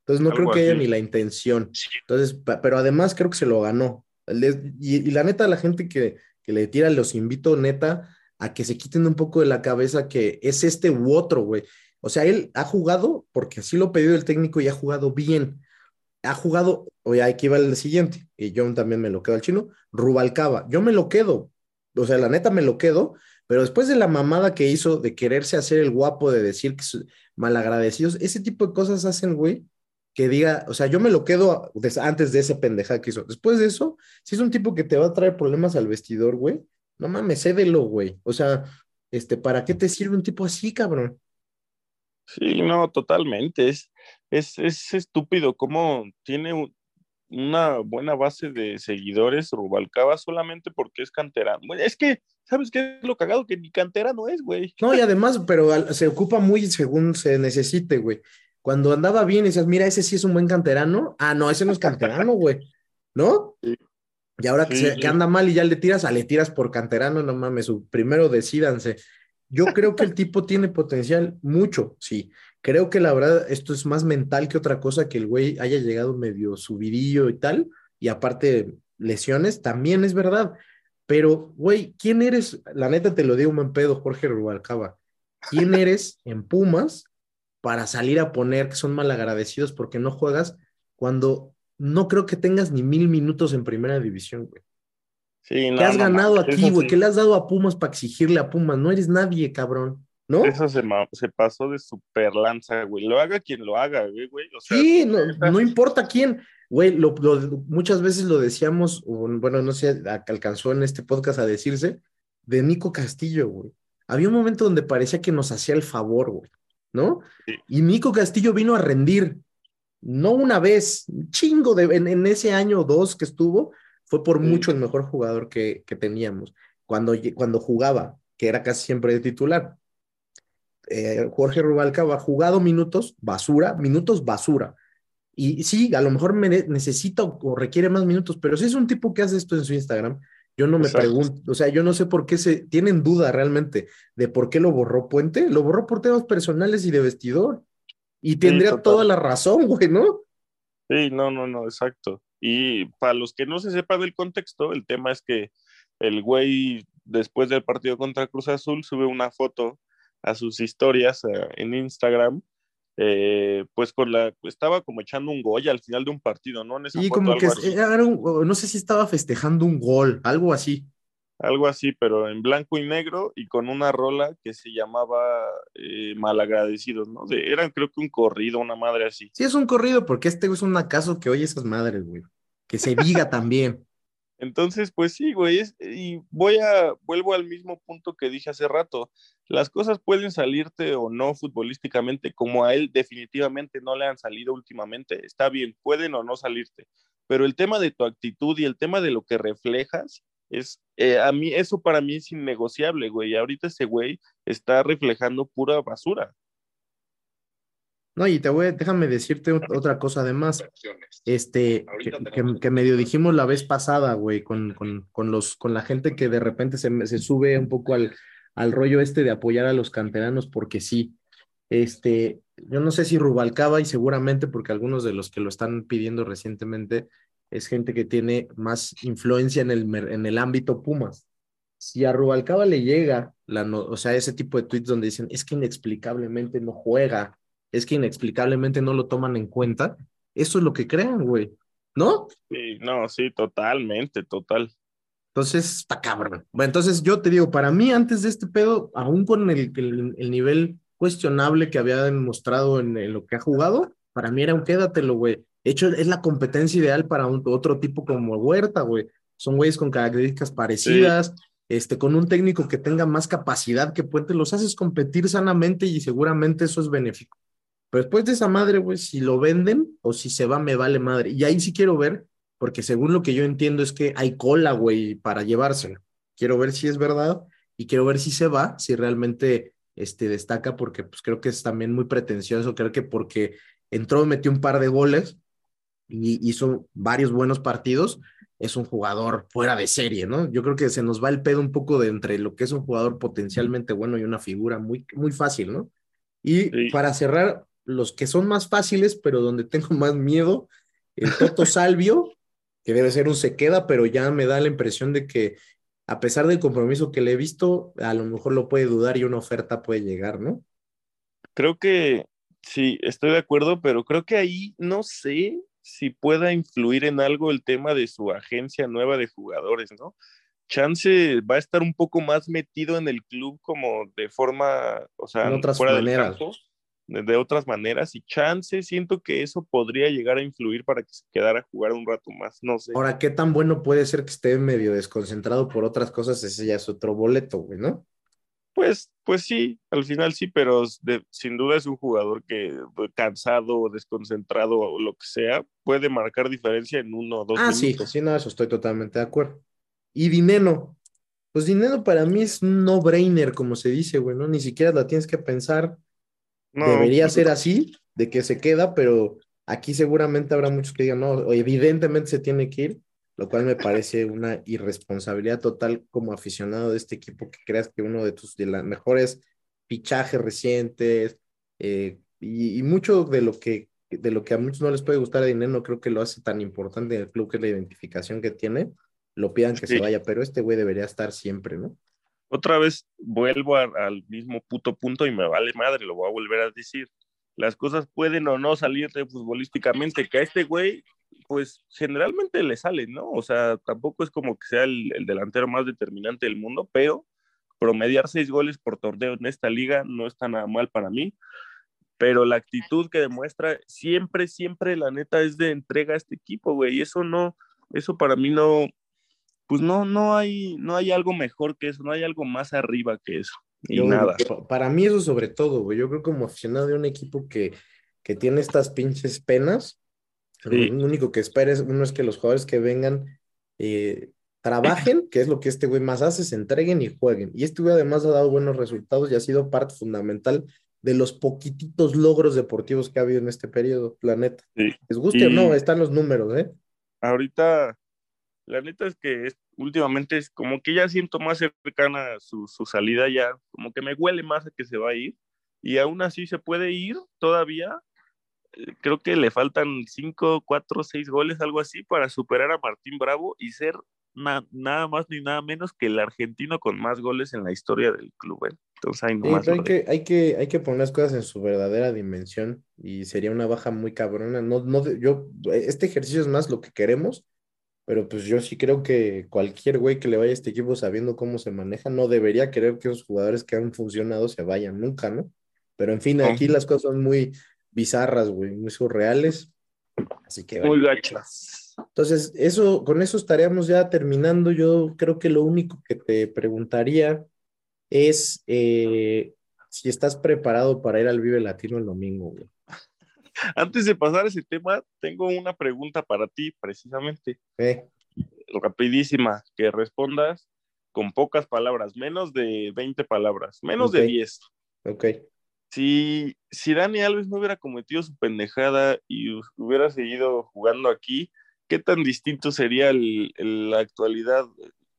Entonces no Algo creo que haya ni la intención. Entonces, pa- pero además creo que se lo ganó. Le- y, y la neta, la gente que, que le tira, los invito neta a que se quiten un poco de la cabeza que es este u otro, güey. O sea, él ha jugado porque así lo ha pedido el técnico y ha jugado bien. Ha jugado, oye, aquí va el siguiente, y yo también me lo quedo al chino, Rubalcaba. Yo me lo quedo, o sea, la neta me lo quedo, pero después de la mamada que hizo de quererse hacer el guapo, de decir que malagradecidos, ese tipo de cosas hacen, güey, que diga, o sea, yo me lo quedo antes de ese pendejada que hizo. Después de eso, si es un tipo que te va a traer problemas al vestidor, güey, no mames, cédelo, güey. O sea, este, ¿para qué te sirve un tipo así, cabrón? Sí, no, totalmente. Es, es, es estúpido cómo tiene un- una buena base de seguidores Rubalcaba solamente porque es canterano. Bueno, es que, ¿sabes qué es lo cagado? Que ni canterano es, güey. No, y además, pero se ocupa muy según se necesite, güey. Cuando andaba bien y decías, mira, ese sí es un buen canterano. Ah, no, ese no es canterano, güey. ¿No? Sí. Y ahora que, Sí, se- sí. que anda mal y ya le tiras, a le tiras por canterano, no mames, su- primero decídanse. Yo creo que el tipo tiene potencial mucho, sí. Creo que la verdad esto es más mental que otra cosa, que el güey haya llegado medio subidillo y tal, y aparte lesiones, también es verdad. Pero, güey, ¿quién eres? La neta te lo digo, un pedo, Jorge Rubalcaba. ¿Quién eres en Pumas para salir a poner que son malagradecidos porque no juegas cuando no creo que tengas ni mil minutos en primera división, güey? Sí, no, ¿Qué has no ganado mames, aquí, güey? sí. ¿Qué le has dado a Pumas para exigirle a Pumas? No eres nadie, cabrón, ¿no? Eso se, se pasó de super lanza, güey. Lo haga quien lo haga, güey. O sea, Sí, no, no importa quién. Güey, lo, lo- muchas veces lo decíamos, bueno, no sé, alcanzó en este podcast a decirse, de Nico Castillo, güey. Había un momento donde parecía que nos hacía el favor, güey, ¿no? Sí. Y Nico Castillo vino a rendir, no una vez, un chingo de, en, en ese año o dos que estuvo, fue por mucho el mejor jugador que, que teníamos. Cuando, cuando jugaba, que era casi siempre de titular. Eh, Jorge Rubalcaba ha jugado minutos, basura, minutos basura. Y sí, a lo mejor necesita o, requiere más minutos, pero si es un tipo que hace esto en su Instagram, yo no me Exacto. pregunto, o sea, yo no sé por qué se tienen duda realmente de por qué lo borró Puente. Lo borró por temas personales y de vestidor. Y tendría toda la razón, güey, ¿no? Sí, no, no, no, exacto. Y para los que no se sepa del contexto, el tema es que el güey, después del partido contra Cruz Azul, sube una foto a sus historias eh, en Instagram, eh, pues con la, estaba como echando un Goya al final de un partido, ¿no? En esa Y foto, como que era un- no sé si estaba festejando un gol, algo así. Algo así, pero en blanco y negro y con una rola que se llamaba eh, Malagradecidos, ¿no? De, eran creo que un corrido, una madre así. Sí, es un corrido, porque este es un acaso que oye esas madres, güey. Que se diga también. Entonces, pues sí, güey, es- y voy a, vuelvo al mismo punto que dije hace rato. Las cosas pueden salirte o no futbolísticamente, como a él definitivamente no le han salido últimamente. Está bien, pueden o no salirte. Pero el tema de tu actitud y el tema de lo que reflejas, es, eh, a mí, eso para mí es innegociable, güey. Y ahorita ese güey está reflejando pura basura. No, y te voy, a- déjame decirte ot- otra cosa además. Este, que, que- que medio dijimos la vez pasada, güey, con, con, con los, con la gente que de repente se, se sube un poco al, al rollo este de apoyar a los canteranos, porque sí. Este, yo no sé si Rubalcaba, y seguramente porque algunos de los que lo están pidiendo recientemente es gente que tiene más influencia en el, en el ámbito Pumas. Si a Rubalcaba le llega, la no- o sea, ese tipo de tweets donde dicen, es que inexplicablemente no juega, es que inexplicablemente no lo toman en cuenta, eso es lo que crean, güey, ¿no? Sí, no, sí, totalmente, total. Entonces, está cabrón. Bueno, entonces yo te digo, para mí, antes de este pedo, aún con el, el, el nivel cuestionable que había demostrado en, en lo que ha jugado, para mí era un quédatelo, güey. De hecho, es la competencia ideal para un, otro tipo como Huerta, güey. Son güeyes con características parecidas, este, con un técnico que tenga más capacidad que Puente, los haces competir sanamente y seguramente eso es benéfico. Pero después de esa madre, güey, si lo venden o si se va, me vale madre. Y ahí sí quiero ver, porque según lo que yo entiendo es que hay cola, güey, para llevárselo. Quiero ver si es verdad y quiero ver si se va, si realmente este, destaca, porque pues creo que es también muy pretencioso, creo que porque entró, metió un par de goles y hizo varios buenos partidos, es un jugador fuera de serie, ¿no? Yo creo que se nos va el pedo un poco de entre lo que es un jugador potencialmente bueno y una figura muy, muy fácil, ¿no? Y Sí. para cerrar, los que son más fáciles, pero donde tengo más miedo, el Toto Salvio, que debe ser un se queda, pero ya me da la impresión de que a pesar del compromiso que le he visto, a lo mejor lo puede dudar y una oferta puede llegar, ¿no? Creo que sí, estoy de acuerdo, pero creo que ahí no sé si pueda influir en algo el tema de su agencia nueva de jugadores, ¿no? Chance va a estar un poco más metido en el club como de forma, o sea, En otras fuera del maneras. campo, de, de otras maneras, y chance siento que eso podría llegar a influir para que se quedara a jugar un rato más, no sé. Ahora, ¿qué tan bueno puede ser que esté medio desconcentrado por otras cosas? Ese ya es otro boleto, güey, ¿no? Pues, pues sí, al final sí, pero de- sin duda es un jugador que pues, cansado o desconcentrado o lo que sea, puede marcar diferencia en uno o dos Ah, sí, minutos. sí, no, eso estoy totalmente de acuerdo. Y Dineno, pues Dineno para mí es un no-brainer, como se dice, güey, ¿no? Ni siquiera la tienes que pensar. No, Debería pues, ser así, de que se queda, pero aquí seguramente habrá muchos que digan, no, evidentemente se tiene que ir, lo cual me parece una irresponsabilidad total como aficionado de este equipo que creas que uno de tus de las mejores fichajes recientes eh, y, y mucho de lo que de lo que a muchos no les puede gustar a Dinero, no creo que lo hace tan importante en el club que es la identificación que tiene, lo pidan que Sí. se vaya, pero este güey debería estar siempre, ¿no? Otra vez vuelvo a- al mismo puto punto y me vale madre, lo voy a volver a decir. Las cosas pueden o no salirte futbolísticamente, que a este güey, pues generalmente le salen, ¿no? O sea, tampoco es como que sea el, el delantero más determinante del mundo, pero promediar seis goles por torneo en esta liga no está nada mal para mí. Pero la actitud que demuestra siempre, siempre, la neta, es de entrega a este equipo, güey. Y eso no, eso para mí no, pues no, no hay, no hay algo mejor que eso, no hay algo más arriba que eso. Y Yo- nada. pa- Para mí eso sobre todo, güey. Yo creo como aficionado de un equipo que, que tiene estas pinches penas, Sí. lo único que espera es, uno es que los jugadores que vengan eh, trabajen, que es lo que este güey más hace, se entreguen y jueguen. Y este güey además ha dado buenos resultados y ha sido parte fundamental de los poquititos logros deportivos que ha habido en este periodo, la neta. Sí. Les guste o no, están los números, ¿eh? Ahorita, la neta es que es- últimamente es como que ya siento más cercana su, su salida, ya como que me huele más a que se va a ir. Y aún así se puede ir todavía. Creo que le faltan cinco, cuatro, seis goles, algo así, para superar a Martín Bravo y ser na- nada más ni nada menos que el argentino con más goles en la historia del club. ¿eh? Entonces, ahí Sí, nomás hay que, hay que, hay que poner las cosas en su verdadera dimensión y sería una baja muy cabrona. No, no, yo, este ejercicio es más lo que queremos, pero pues yo sí creo que cualquier güey que le vaya a este equipo sabiendo cómo se maneja, no debería querer que esos jugadores que han funcionado se vayan nunca, ¿no? Pero en fin, aquí las cosas son muy bizarras, güey, muy surreales. Así que Muy gachas. Entonces, eso, con eso estaríamos ya terminando. Yo creo que lo único que te preguntaría es eh, si estás preparado para ir al Vive Latino el domingo, güey. Antes de pasar a ese tema, tengo una pregunta para ti, precisamente. Eh, rapidísima, que respondas con pocas palabras, menos de 20 palabras, menos de Ok. 10. ok. Si, si Dani Alves no hubiera cometido su pendejada y hubiera seguido jugando aquí, ¿qué tan distinto sería el, el- la actualidad?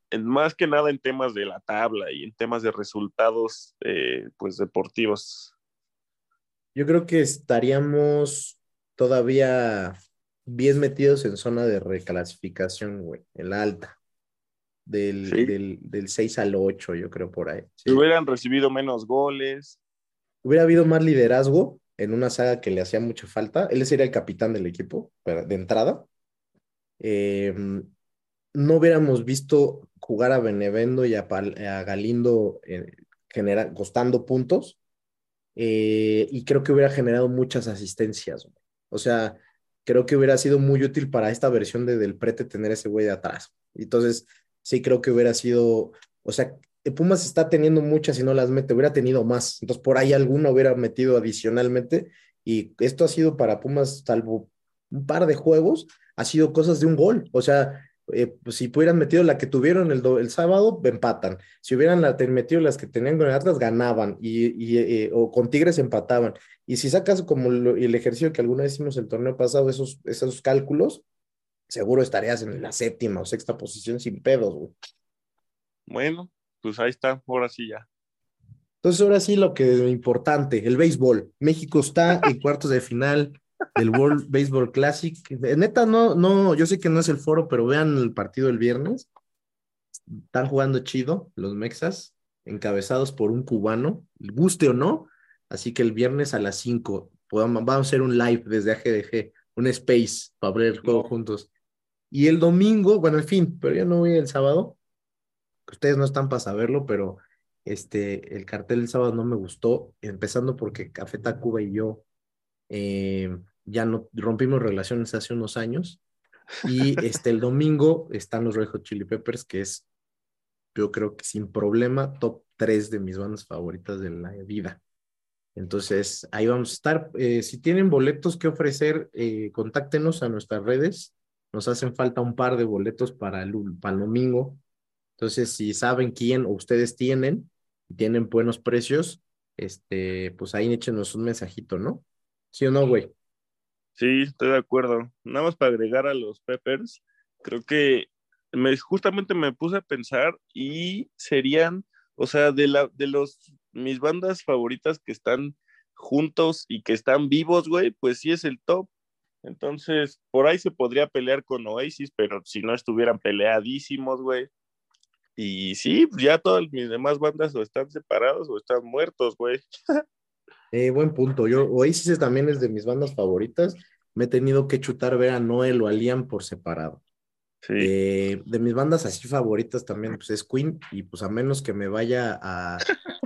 En, más que nada en temas de la tabla y en temas de resultados eh, pues deportivos. Yo creo que estaríamos todavía bien metidos en zona de reclasificación, güey, en la alta. Del, Sí. del, del 6 al 8, yo creo por ahí. sí. Hubieran recibido menos goles. Hubiera habido más liderazgo en una saga que le hacía mucha falta. Él sería el capitán del equipo, de entrada. Eh, no hubiéramos visto jugar a Benevendo y a, Galindo eh, costando puntos. Eh, y creo que hubiera generado muchas asistencias. O sea, creo que hubiera sido muy útil para esta versión de Del Prete tener ese güey de atrás. Entonces, sí creo que hubiera sido, o sea, Pumas está teniendo muchas y no las mete, hubiera tenido más. Entonces, por ahí alguno hubiera metido adicionalmente. Y esto ha sido para Pumas, salvo un par de juegos, ha sido cosas de un gol. O sea, eh, pues, si hubieran metido la que tuvieron el, el sábado, empatan. Si hubieran la, metido las que tenían con el Atlas, ganaban. Y, eh, o con Tigres empataban. Y si sacas como el ejercicio que alguna vez hicimos el torneo pasado, esos, esos cálculos, seguro estarías en la séptima o sexta posición sin pedos, güey. Bueno, pues ahí está, ahora sí ya. Entonces, ahora sí, lo que es importante, el béisbol. México está en cuartos de final del World Baseball Classic. Eh, Neta, no, no, yo sé que no es el foro, pero vean el partido el viernes. Están jugando chido los Mexas, encabezados por un cubano, guste o no. Así que el viernes a las 5 podamos, vamos a hacer un live desde AGDG, un space para ver el juego juntos. Y el domingo, bueno, en fin, pero yo no voy el sábado. Ustedes no están para saberlo, pero este, el cartel del sábado no me gustó, empezando porque Café Tacuba y yo eh, ya no rompimos relaciones hace unos años. Y este, el domingo están los Red Hot Chili Peppers, que es, yo creo que sin problema, top 3 de mis bandas favoritas de la vida. Entonces, ahí vamos a estar. Eh, si tienen boletos que ofrecer, eh, contáctenos a nuestras redes. Nos hacen falta un par de boletos para el, para el domingo. Entonces, si saben quién o ustedes tienen, tienen buenos precios, este, pues ahí échenos un mensajito, ¿no? ¿Sí o no, güey? Sí, estoy de acuerdo. Nada más para agregar a los Peppers, creo que me, justamente me puse a pensar y serían, o sea, de, la, de los, mis bandas favoritas que están juntos y que están vivos, güey, pues sí es el top. Entonces, por ahí se podría pelear con Oasis, pero si no estuvieran peleadísimos, güey. Y sí, ya todas mis demás bandas o están separados o están muertos, güey. Eh, buen punto. Yo, Oasis también es de mis bandas favoritas. Me he tenido que chutar ver a Noel o a Liam por separado. Sí. Eh, de mis bandas así favoritas también, pues es Queen, y pues a menos que me vaya a,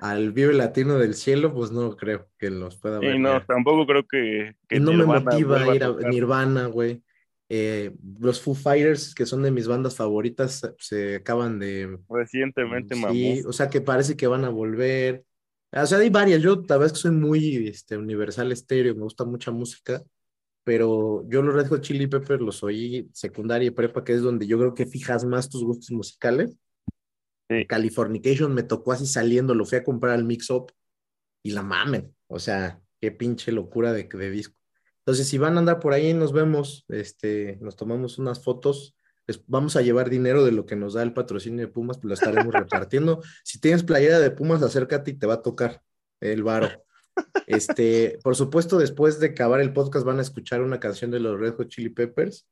al Vive Latino del Cielo, pues no creo que los pueda ver. y no, tampoco creo que, no me motiva vuelva ir a. Nirvana, güey. Eh, los Foo Fighters, que son de mis bandas favoritas, se acaban de... Recientemente. Sí, o sea que parece que van a volver. O sea, hay varias. Yo, es que soy muy este, universal estéreo, me gusta mucha música, pero yo los Red Hot Chili Peppers los oí secundaria y prepa, que es donde yo creo que fijas más tus gustos musicales. Sí. Californication me tocó así saliendo, lo fui a comprar al Mix Up y la mamen. O sea, qué pinche locura de, de disco. Entonces, si van a andar por ahí, nos vemos, este, nos tomamos unas fotos. Les vamos a llevar dinero de lo que nos da el patrocinio de Pumas, pues lo estaremos repartiendo. Si tienes playera de Pumas, acércate y te va a tocar el varo. Este, por supuesto, después de acabar el podcast van a escuchar una canción de los Red Hot Chili Peppers,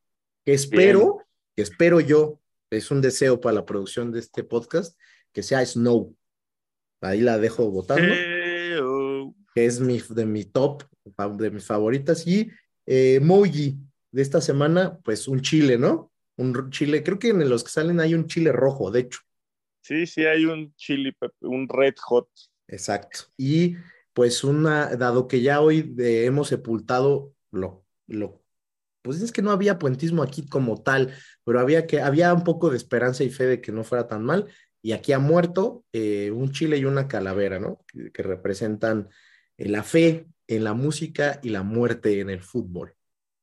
que espero, que espero yo, es un deseo para la producción de este podcast, que sea Snow. Ahí la dejo votando que es mi, de mi top, de mis favoritas. Y eh, Moji de esta semana, pues un chile, ¿no? Un chile, creo que en los que salen hay un chile rojo, de hecho. Sí, sí, hay un chili, un red hot. Exacto. Y pues una, dado que ya hoy de- hemos sepultado lo, lo, pues es que no había puentismo aquí como tal, pero había que, había un poco de esperanza y fe de que no fuera tan mal. Y aquí ha muerto eh, un chile y una calavera, ¿no? Que, que representan eh, la fe en la música y la muerte en el fútbol, Un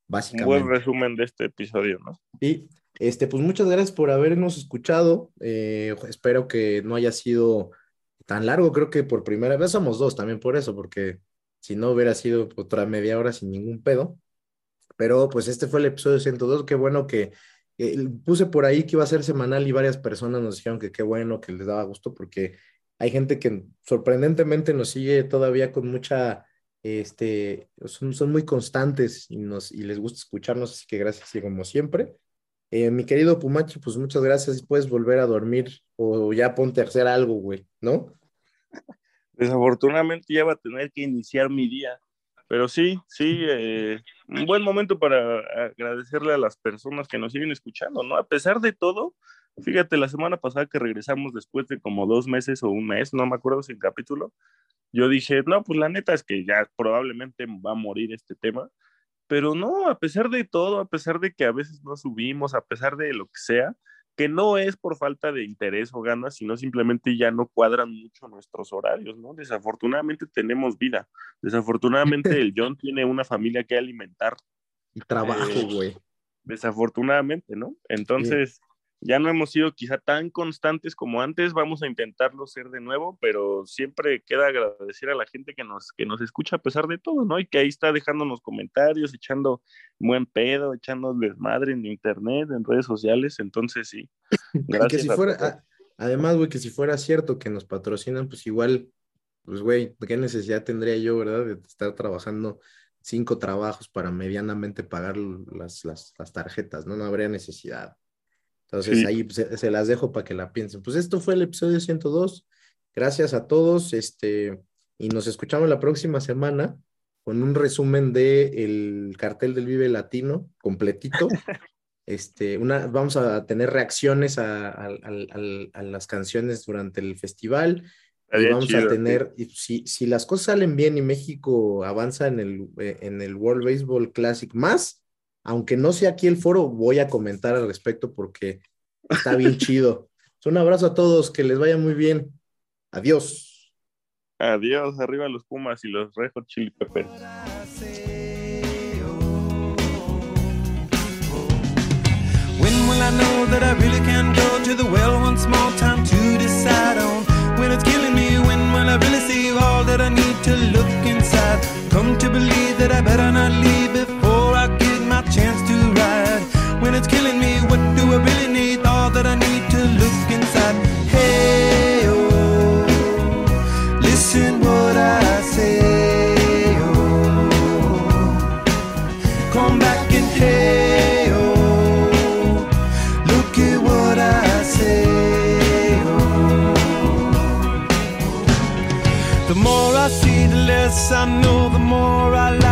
básicamente. buen resumen de este episodio, ¿no? Y este, pues muchas gracias por habernos escuchado. Eh, espero que no haya sido tan largo. Creo que por primera vez somos dos también por eso, porque Si no, hubiera sido otra media hora sin ningún pedo. Pero pues este fue el episodio 102. Qué bueno que eh, puse por ahí que iba a ser semanal y varias personas nos dijeron que qué bueno, que les daba gusto porque hay gente que sorprendentemente nos sigue todavía con mucha, este, son, son muy constantes y, nos, y les gusta escucharnos, así que gracias y como siempre. Eh, mi querido Pumachi, pues muchas gracias y puedes volver a dormir o ya ponte a hacer algo, güey, ¿no? Desafortunadamente ya va a tener que iniciar mi día, pero sí, sí, eh, un buen momento para agradecerle a las personas que nos siguen escuchando, ¿no? A pesar de todo, fíjate, la semana pasada que regresamos después de como dos meses o un mes, no me acuerdo si el capítulo, yo dije, no, pues la neta es que ya probablemente va a morir este tema, pero no, a pesar de todo, a pesar de que a veces no subimos, a pesar de lo que sea, que no es por falta de interés o ganas, sino simplemente ya no cuadran mucho nuestros horarios, ¿no? Desafortunadamente tenemos vida. Desafortunadamente el John tiene una familia que alimentar. Y trabajo, Eh, güey. Desafortunadamente, ¿no? Entonces, ya no hemos sido quizá tan constantes como antes, vamos a intentarlo ser de nuevo, pero siempre queda agradecer a la gente que nos, que nos escucha a pesar de todo, ¿no? Y que ahí está dejándonos comentarios, echando buen pedo, echando desmadre en internet, en redes sociales, entonces sí. Que Gracias si fuera, a- además, güey, que si fuera cierto que nos patrocinan, pues igual, pues güey, ¿qué necesidad tendría yo, verdad, de estar trabajando cinco trabajos para medianamente pagar las, las, las tarjetas, ¿no? No habría necesidad. Entonces Sí. ahí pues, se, se las dejo para que la piensen. Pues esto fue el episodio 102. Gracias a todos, este, y nos escuchamos la próxima semana con un resumen de el cartel del Vive Latino completito. Este, una, vamos a tener reacciones a, a- al- a las canciones durante el festival y vamos chido, a tener, y si, si las cosas salen bien y México avanza en el, en el World Baseball Classic más, aunque no sea aquí el foro, voy a comentar al respecto porque está bien chido. Un abrazo a todos, que les vaya muy bien. Adiós. Adiós, arriba los Pumas y los Red Hot Chili Peppers. When will I know that I really can go to the well one small time to decide on? When it's killing me, when will I really see all that I need to look inside? Come to believe that I better not leave chance to ride. When it's killing me, what do I really need? All that I need to look inside. Hey, oh, listen what I say. Oh, come back and hey, oh, look at what I say. Oh. The more I see, the less I know, the more I